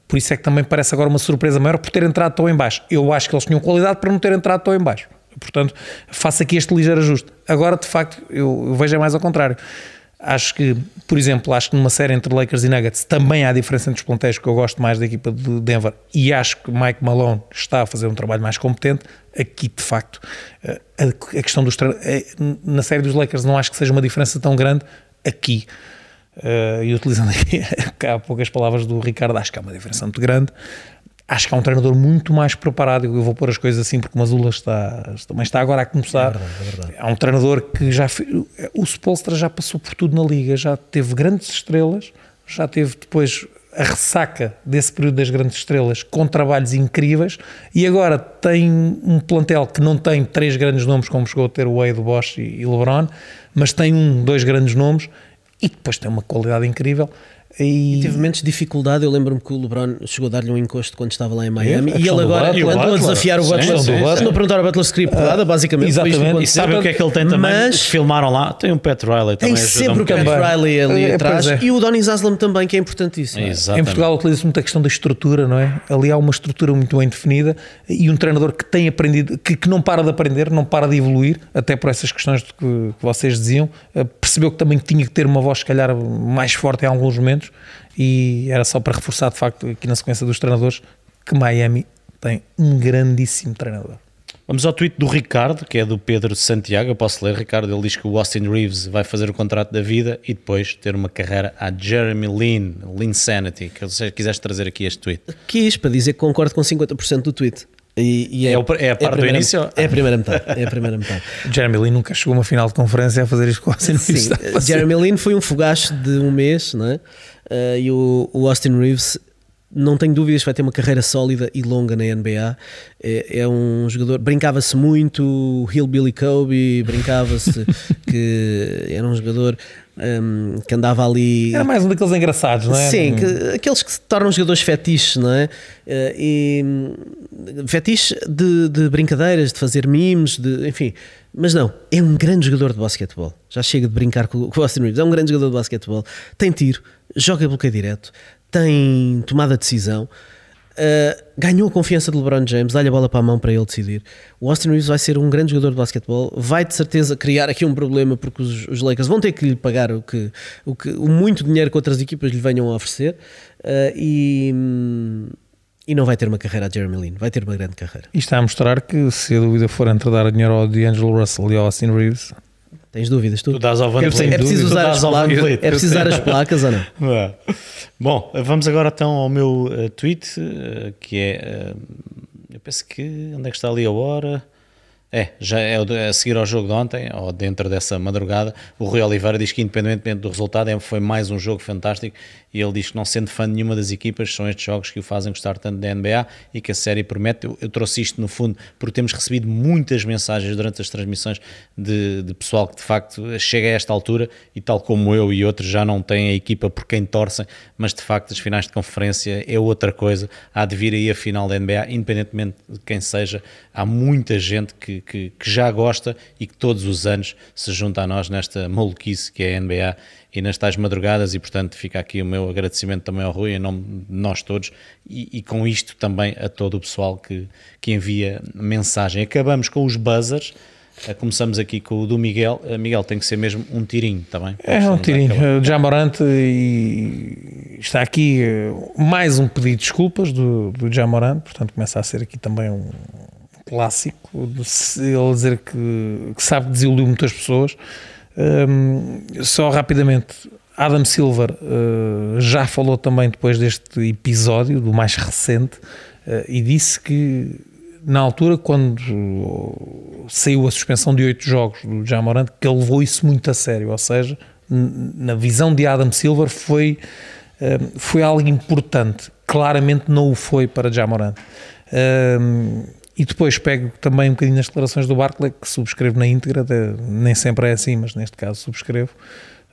Por isso é que também parece agora uma surpresa maior por ter entrado tão em baixo. Eu acho que eles tinham qualidade para não ter entrado tão em baixo. Portanto, faço aqui este ligeiro ajuste. Agora, de facto, eu, eu vejo é mais ao contrário. Acho que, por exemplo, acho que numa série entre Lakers e Nuggets também há diferença entre os plantéis, que eu gosto mais da equipa de Denver e acho que Mike Malone está a fazer um trabalho mais competente. Aqui, de facto, a, a questão dos é, na série dos Lakers não acho que seja uma diferença tão grande. Aqui, uh, e utilizando aqui há poucas palavras do Ricardo, acho que há uma diferença muito grande. Acho que há um treinador muito mais preparado. Eu vou pôr as coisas assim porque o Mazula está, também está agora a começar. É verdade, é verdade. Há um treinador que já o Spolstra já passou por tudo na liga, já teve grandes estrelas, já teve depois a ressaca desse período das grandes estrelas com trabalhos incríveis e agora tem um plantel que não tem três grandes nomes como chegou a ter o Wade, Bosch e e LeBron, mas tem um, dois grandes nomes e depois tem uma qualidade incrível. E... e teve momentos de dificuldade. Eu lembro-me que o LeBron chegou a dar-lhe um encosto quando estava lá em Miami. É, e ele agora andou a desafiar o Butler. Andou a perguntar ao Butler script uh, basicamente. Exatamente. E sabe o que é que ele tem também? Mas filmaram lá. Tem um Pat Riley também. Tem sempre o Pat Riley ali é, atrás. É. E o Donny Zaslam também, que é importantíssimo. Exatamente. Em Portugal utiliza-se muito a questão da estrutura, não é? Ali há uma estrutura muito bem definida e um treinador que tem aprendido, que, que não para de aprender, não para de evoluir, até por essas questões que, que vocês diziam, eh, percebeu que também tinha que ter uma voz, se calhar, mais forte em alguns momentos e era só para reforçar de facto aqui na sequência dos treinadores que Miami tem um grandíssimo treinador. Vamos ao tweet do Ricardo, que é do Pedro Santiago. Eu posso ler, Ricardo. Ele diz que o Austin Reeves vai fazer o contrato da vida e depois ter uma carreira a Jeremy Lin, Lin Sanity. Que se quiseste trazer aqui este tweet. Quis, para dizer que concordo com 50% do tweet. E, e é, é, o, é, a parte é a primeira, do início? É a primeira metade. É a primeira metade. Jeremy Lin nunca chegou a uma final de conferência a fazer isto com o Austin Reeves. Sim, Jeremy Lin foi um fogacho de um mês, não é? Uh, e o, o, Austin Reeves, não tenho dúvidas, vai ter uma carreira sólida e longa na NBA. É, é um jogador, brincava-se muito, Hillbilly Kobe, brincava-se que era um jogador um, que andava ali. Era mais um daqueles engraçados, não é? Sim, que, aqueles que se tornam jogadores fetiches, não é? Uh, e fetiche de, de, brincadeiras, de fazer memes, de, enfim. Mas não, é um grande jogador de basquetebol. Já chega de brincar com, com o Austin Reeves. É um grande jogador de basquetebol. Tem tiro, joga bloqueio direto, tem tomada de decisão. Uh, ganhou a confiança de LeBron James, dá-lhe a bola para a mão para ele decidir. O Austin Reeves vai ser um grande jogador de basquetebol, vai de certeza criar aqui um problema porque os, os Lakers vão ter que lhe pagar o que, o que o muito dinheiro que outras equipas lhe venham a oferecer uh, e, e não vai ter uma carreira a Jeremy Lin, vai ter uma grande carreira. E está a mostrar que se a dúvida for entre dar dinheiro ao D'Angelo Russell e ao Austin Reeves, Tens dúvidas tu? Tu dás ao Van é, é preciso usar as placas, é preciso usar as placas ou não? Bom, vamos agora então ao meu uh, tweet, uh, que é, uh, eu penso que, onde é que está ali a hora? É, já é a seguir ao jogo de ontem, ou dentro dessa madrugada, o Rui Oliveira diz que independentemente do resultado é, foi mais um jogo fantástico e ele diz que não sendo fã de nenhuma das equipas, são estes jogos que o fazem gostar tanto da NBA e que a série promete. Eu, eu trouxe isto no fundo porque temos recebido muitas mensagens durante as transmissões de, de, pessoal que de facto chega a esta altura e tal como eu e outros já não têm a equipa por quem torcem, mas de facto as finais de conferência é outra coisa. Há de vir aí a final da NBA, independentemente de quem seja, há muita gente que, que, que já gosta e que todos os anos se junta a nós nesta maluquice que é a NBA e nas tais madrugadas, e portanto fica aqui o meu agradecimento também ao Rui, em nome de nós todos, e, e com isto também a todo o pessoal que, que envia mensagem. Acabamos com os buzzers. Eh, começamos aqui com o do Miguel. Eh, Miguel, tem que ser mesmo um tirinho, está bem? É um tirinho. O Jamorante e está aqui eh, mais um pedido de desculpas do, do Jamorante, portanto começa a ser aqui também um clássico de ele dizer que, que sabe que desiludiu muitas pessoas. Um, só rapidamente, Adam Silver uh, já falou também depois deste episódio, do mais recente, uh, e disse que na altura, quando saiu a suspensão de oito jogos do Jamorant, que ele levou isso muito a sério, ou seja, na visão de Adam Silver foi, uh, foi algo importante, claramente não o foi para Jamorant. E depois pego também um bocadinho nas declarações do Barclay, que subscrevo na íntegra, de, nem sempre é assim, mas neste caso subscrevo,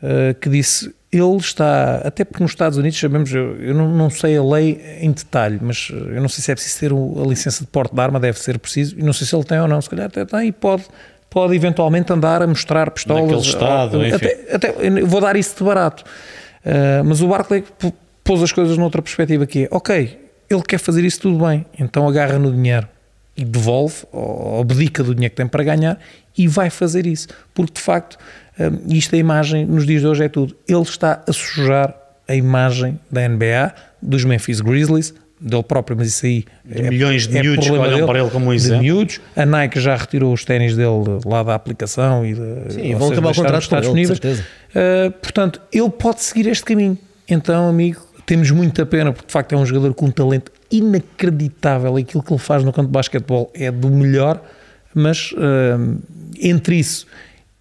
uh, que disse, ele está, até porque nos Estados Unidos sabemos, eu, eu não, não, sei a lei em detalhe, mas eu não sei se é preciso ter a licença de porte de arma, deve ser preciso, e não sei se ele tem ou não, se calhar até tem e pode, pode eventualmente andar a mostrar pistolas. Naquele estado, ou, até, até, vou dar isso de barato. Uh, mas o Barclay pôs as coisas noutra perspectiva, que é, ok, ele quer fazer isso tudo bem, então agarra no dinheiro e devolve, ou abdica do dinheiro que tem para ganhar e vai fazer isso. Porque de facto, hum, isto a imagem nos dias de hoje é tudo. Ele está a sujar a imagem da NBA, dos Memphis Grizzlies, dele próprio, mas isso aí de é, milhões de é miúdos que olham dele, para ele como um exemplo. Miúdos. A Nike já retirou os ténis dele lá da aplicação e de, Sim, vão acabar o contrato com ele, disponíveis. Uh, portanto, ele pode seguir este caminho. Então, amigo, temos muita pena porque de facto é um jogador com um talento inacreditável. Aquilo que ele faz no campo de basquetebol é do melhor, mas uh, entre isso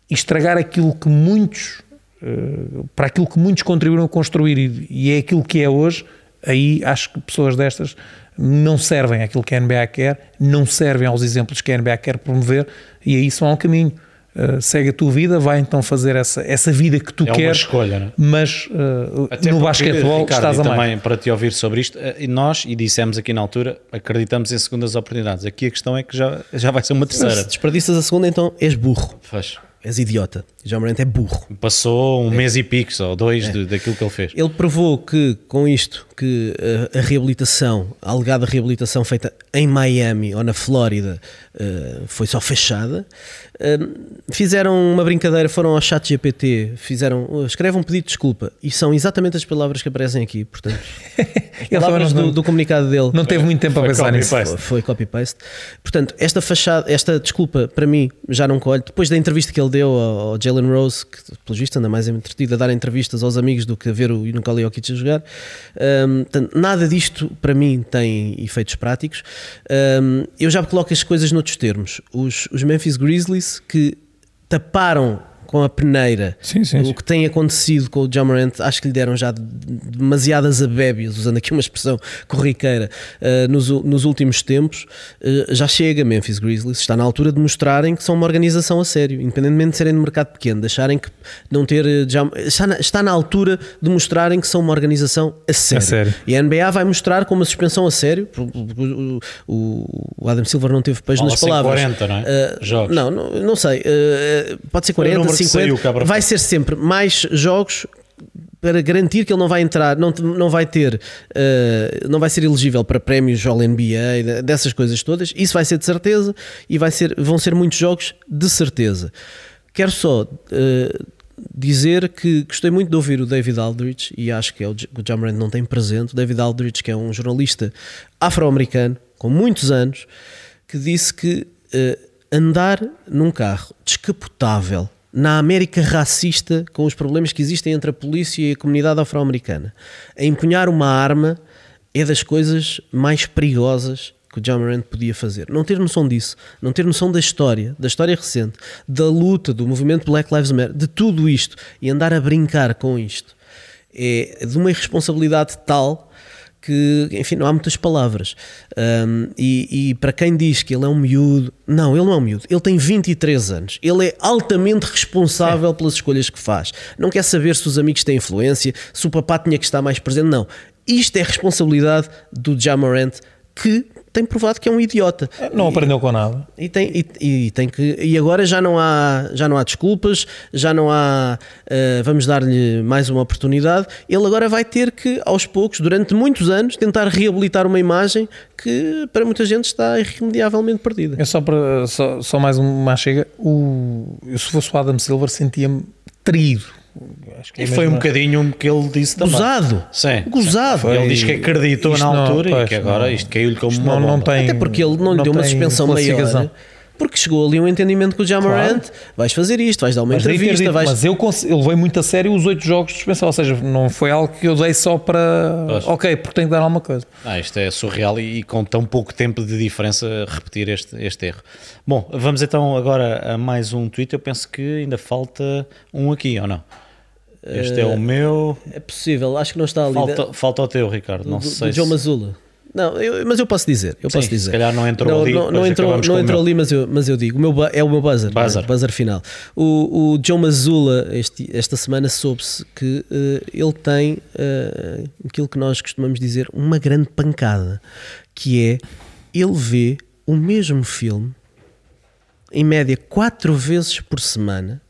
e estragar aquilo que muitos, uh, para aquilo que muitos contribuíram a construir e, e, é aquilo que é hoje, aí acho que pessoas destas não servem àquilo que a NBA quer, não servem aos exemplos que a NBA quer promover e aí só há um caminho. Uh, segue a tua vida, vai então fazer essa, essa vida que tu é queres. uma escolha, não é? Mas uh, Até no basquetebol Ricardo, estás a mais. também para te ouvir sobre isto, eh, e nós, e dissemos aqui na altura, acreditamos em segundas oportunidades. Aqui a questão é que já, já vai ser uma Se terceira. desperdiças a segunda, então és burro. Faz. És idiota. Já Morant é burro. Passou um mês e pico, ou dois de- daquilo que ele fez. Ele provou que, com isto, que uh, a reabilitação, a alegada reabilitação feita em Miami ou na Flórida uh, foi só fechada. Fizeram uma brincadeira, foram ao chat GPT, fizeram, uh, escreve um pedido de desculpa e são exatamente as palavras que aparecem aqui, portanto, palavras não- do, do comunicado dele. Não teve muito tempo Foi a pensar nisso. copy-paste. Foi copy-paste. Portanto, esta fachada, esta desculpa, para mim, já não colhe. Depois da entrevista que ele deu ao, Jalen Rose, que pelo visto anda mais entretido a dar entrevistas aos amigos do que a ver o Nikola Jokic a jogar, hum, portanto, nada disto, para mim, tem efeitos práticos. Hum, eu já coloco as coisas noutros termos. Os, os Memphis Grizzlies, que taparam com a peneira Sim, sim, o sim. que tem acontecido com o Jamorant, acho que lhe deram já demasiadas abébias, usando aqui uma expressão corriqueira, uh, nos, nos últimos tempos. Uh, já chega Memphis Grizzlies, está na altura de mostrarem que são uma organização a sério, independentemente de serem de mercado pequeno, de acharem que não ter. uh, Jam- está, na, está na altura de mostrarem que são uma organização a sério. sério. E a NBA vai mostrar com uma suspensão a sério. O, o- o Adam Silver não teve peixe nas palavras. 40, não é? Uh, Jogos. Não, não, não sei. Pode ser Foi o 40, número que 50. saiu cá para vai ser sempre mais jogos para garantir que ele não vai entrar, não, não vai ter, uh, não vai ser elegível para prémios All NBA, dessas coisas todas. Isso vai ser de certeza e vai ser, vão ser muitos jogos de certeza. Quero só uh, dizer que gostei muito de ouvir o David Aldrich e acho que é o, o não tem presente. O David Aldrich, que é um jornalista afro-americano com muitos anos, que disse que uh, andar num carro descapotável na América racista, com os problemas que existem entre a polícia e a comunidade afro-americana, empunhar uma arma é das coisas mais perigosas que o John Morant podia fazer. Não ter noção disso, não ter noção da história, da história recente, da luta, do movimento Black Lives Matter, de tudo isto e andar a brincar com isto é de uma irresponsabilidade tal que, enfim, não há muitas palavras. Um, e, e para quem diz que ele é um miúdo, não, ele não é um miúdo, ele tem 23 anos, ele é altamente responsável pelas escolhas que faz. Não quer saber se os amigos têm influência, se o papá tinha que estar mais presente, não. Isto é responsabilidade do Jamorant que tem provado que é um idiota. Não aprendeu com nada. E, tem, e, e tem que, e agora já não há, já não há desculpas, já não há eh, vamos dar-lhe mais uma oportunidade. Ele agora vai ter que, aos poucos, durante muitos anos, tentar reabilitar uma imagem que para muita gente está irremediavelmente perdida. É só, para, só, só mais uma chega. O, eu, se fosse o Adam Silver, sentia-me traído. Acho que é E foi um bocadinho que ele disse também. Gozado! Sim. Gozado! Foi. Ele diz que acreditou Isto na não- altura e pois, que agora não- isto caiu-lhe como uma não, não tem, Até porque ele não lhe deu uma suspensão maior. Porque chegou ali um entendimento com o Jamorant, vais fazer isto, vais dar uma Mas, entrevista, dito, vais. mas eu, eu levei muito a sério os oito jogos de suspensão, ou seja, não foi algo que eu dei só para. Pois. Ok, porque tenho que dar alguma coisa. Ah, isto é surreal e, e com tão pouco tempo de diferença repetir este, este erro. Bom, vamos então agora a mais um tweet. Eu penso que ainda falta um aqui, ou não? Este é o meu. É possível, acho que não está ali. Falta, falta o teu, Ricardo. Não do, sei do Joe se... Mazula. Não, eu- mas eu posso dizer, eu Sim, posso dizer. se calhar não entrou ali, Não, não entrou, não entrou ali, mas eu, mas eu digo, o meu, é o meu buzzer, não é? Buzzer. buzzer final. O, o Joe Mazula, este, esta semana soube-se que eh, ele tem eh, aquilo que nós costumamos dizer, uma grande pancada, que é ele vê o mesmo filme em média quatro vezes por semana.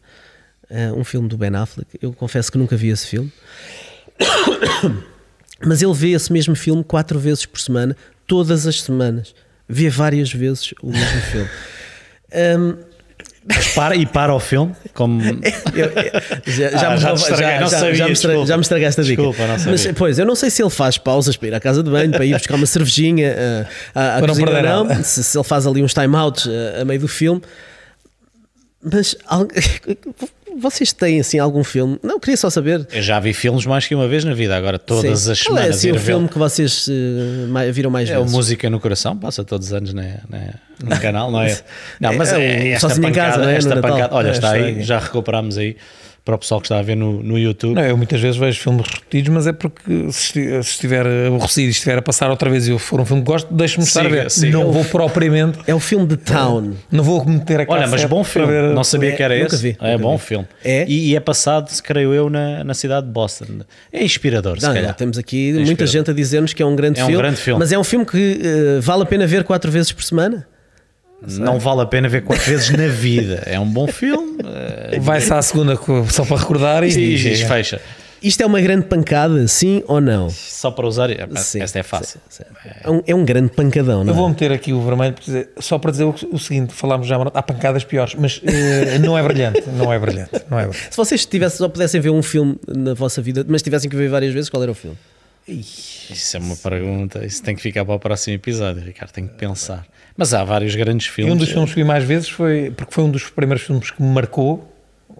Eh, um filme do Ben Affleck. Eu confesso que nunca vi esse filme. Mas ele vê esse mesmo filme quatro vezes por semana, todas as semanas. Vê várias vezes o mesmo filme. Hum, Mas para, e para o filme, como... eu- eu- já, já Ah, me já rouba- te estraguei, já- não já- sabia, já me estra- desculpa. já me estragaste a dica. Desculpa, não sabia. Mas, pois, eu não sei se ele faz pausas para ir à casa de banho, para ir buscar uma cervejinha ah, à, à Para não cozinha, não, se, se ele faz ali uns time-outs ah, a meio do filme. Mas vocês têm assim algum filme? Não, queria só saber. Eu já vi filmes mais que uma vez na vida, agora todas Sim. as Qual é semanas assim, o filme que vocês mai- viram mais É o vezes? Música no Coração, passa todos os anos né, né, no canal, não é? Não, mas É, é, esta pancada, Casa, não é? No esta pancada, olha, É, está está aí, aí. já recuperámos aí para o pessoal que está a ver no, no YouTube. Não, eu muitas vezes vejo filmes repetidos, mas é porque se esti- se estiver aborrecido e estiver a passar outra vez e eu for um filme que gosto, deixe-me estar a ver. siga. Não vou propriamente, É o filme The Town. não vou meter a Olha, mas bom filme, não sabia É, que era nunca esse. vi, é nunca bom vi. filme. É? E, e é passado, creio eu, na, na cidade de Boston. É inspirador, se Não, calhar. não, temos aqui É muita gente a dizer-nos que é um grande É um filme. grande filme. Mas é um filme que eh, vale a pena ver quatro vezes por semana? Não vale a pena ver quatro vezes na vida. É um bom filme. eh, Vai-se à segunda só para recordar e, e, e fecha. Isto é uma grande pancada, sim ou não? Só para usar. é, Sim, Esta é fácil. sim, sim. É um, é um grande pancadão, Eu não vou é? meter aqui o vermelho dizer- só para dizer o, o seguinte: falámos já, há pancadas piores, mas eh, não é brilhante. Não é brilhante. Não é brilhante. Se vocês tivessem, só pudessem ver um filme na vossa vida, mas tivessem que ver várias vezes, qual era o filme? Isso é uma pergunta. Isso tem que ficar para o próximo episódio, Ricardo. Tem que pensar. Mas há vários grandes E filmes. um dos filmes que vi mais vezes foi, porque foi um dos primeiros filmes que me marcou,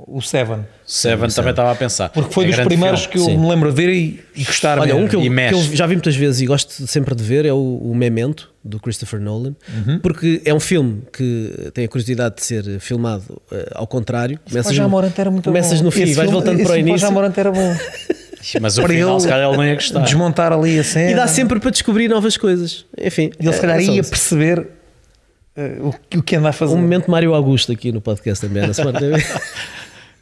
o Seven. Seven também estava a pensar. Porque foi É dos primeiros filme. que eu Sim. me lembro de ver e, e gostar Olha, mesmo. um que eu, E que eu já vi muitas vezes e gosto sempre de ver é o, o Memento, do Christopher Nolan, Uhum. porque é um filme que tem a curiosidade de ser filmado eh, ao contrário. Começas, no, Morante era muito começas bom. no fim e vais voltando esse para o início. Morante era bom. Mas o Para final, ele se calhar, ele não ia gostar. Desmontar ali a cena. E dá sempre para descobrir novas coisas. Enfim, E ele se é- calhar é só ia perceber eh, o, que- o que anda a fazer. Um momento Mário Augusto aqui no podcast também, na Smart TV.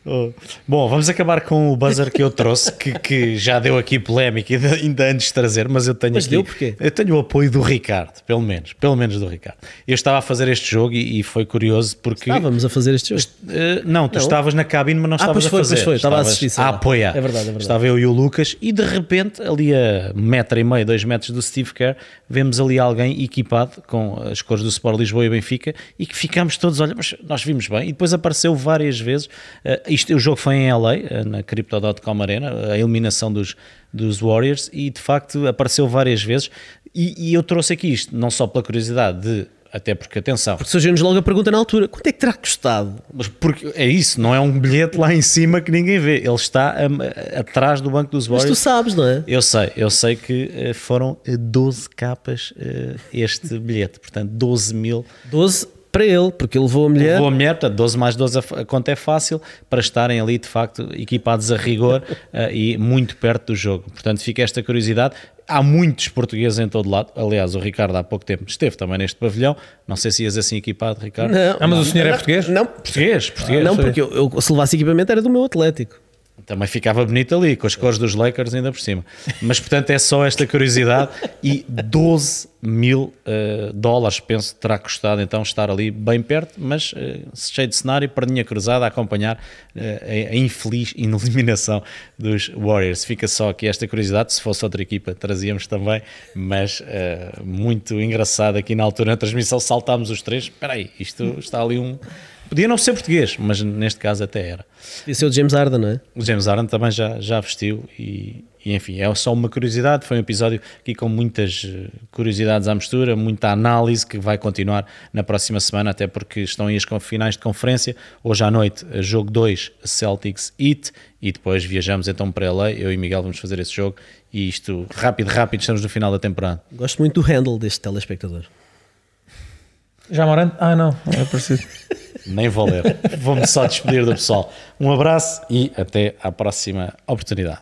Oh. Bom, vamos acabar com o buzzer que eu trouxe, que, que já deu aqui polémica ainda, antes de trazer, mas eu tenho Mas aqui, deu porquê? Eu tenho o apoio do Ricardo, pelo menos, pelo menos do Ricardo. Eu estava a fazer este jogo e, e foi curioso porque Estávamos a fazer este jogo. Eh, não, tu Não. estavas na cabine, mas não Ah, estavas pois foi, a fazer. foi, estava a assistir, a apoiar. É verdade, é verdade. Estava eu e o Lucas e de repente, ali a metro e meio, dois metros do Steve Kerr, vemos ali alguém equipado com as cores do Sport Lisboa e Benfica e que ficámos todos, olha, mas nós vimos bem. E depois apareceu várias vezes, eh, isto, o jogo foi em LA, eh, na Crypto.com Arena, a eliminação dos, dos Warriors e de facto apareceu várias vezes e, e eu trouxe aqui isto, não só pela curiosidade de, até porque, atenção, Surgiu-nos logo a pergunta na altura: quanto é que terá custado? mas porque é isso, não é um bilhete lá em cima que ninguém vê. Ele está a- a- atrás do banco dos Mas tu Warriors. sabes, não é? Eu sei, eu sei que eh, foram eh, 12 capas eh, este bilhete, portanto 12 mil. 12 para ele, porque ele levou a mulher. Levou a mulher, portanto 12 mais 12 a conta é fácil para estarem ali de facto equipados a rigor eh, e muito perto do jogo. Portanto fica esta curiosidade. Há muitos portugueses em todo lado. Aliás, o Ricardo há pouco tempo esteve também neste pavilhão. Não sei se ias assim equipado, Ricardo. Não, Ah, mas o senhor é não, português? Não, Português, português. não sei. porque eu, eu, se levasse equipamento era do meu Atlético. Também ficava bonito ali, com as cores dos Lakers ainda por cima. Mas, portanto, é só esta curiosidade. E 12 mil eh, dólares, penso terá custado então estar ali bem perto, mas eh, cheio de cenário, perninha cruzada a acompanhar eh, a, a infeliz eliminação dos Warriors. Fica só aqui esta curiosidade. Se fosse outra equipa, trazíamos também, mas muito engraçado aqui na altura na transmissão. Saltámos os três. Espera aí, isto está ali um. Podia não ser português, mas neste caso até era. Ia ser o James Harden, não é? O James Harden também já, já vestiu e, e, enfim, é só uma curiosidade, foi um episódio aqui com muitas eh, curiosidades à mistura, muita análise que vai continuar na próxima semana, até porque estão aí as finais de conferência, hoje à noite eh, jogo 2, Celtics Heat e depois viajamos então para LA, eu e Miguel vamos fazer esse jogo e isto, rápido, rápido, estamos no final da temporada. Gosto muito do handle deste telespectador. Já Morante? Ah, não. É parecido. Nem vou ler. Vou-me só despedir do pessoal. Um abraço e até à próxima oportunidade.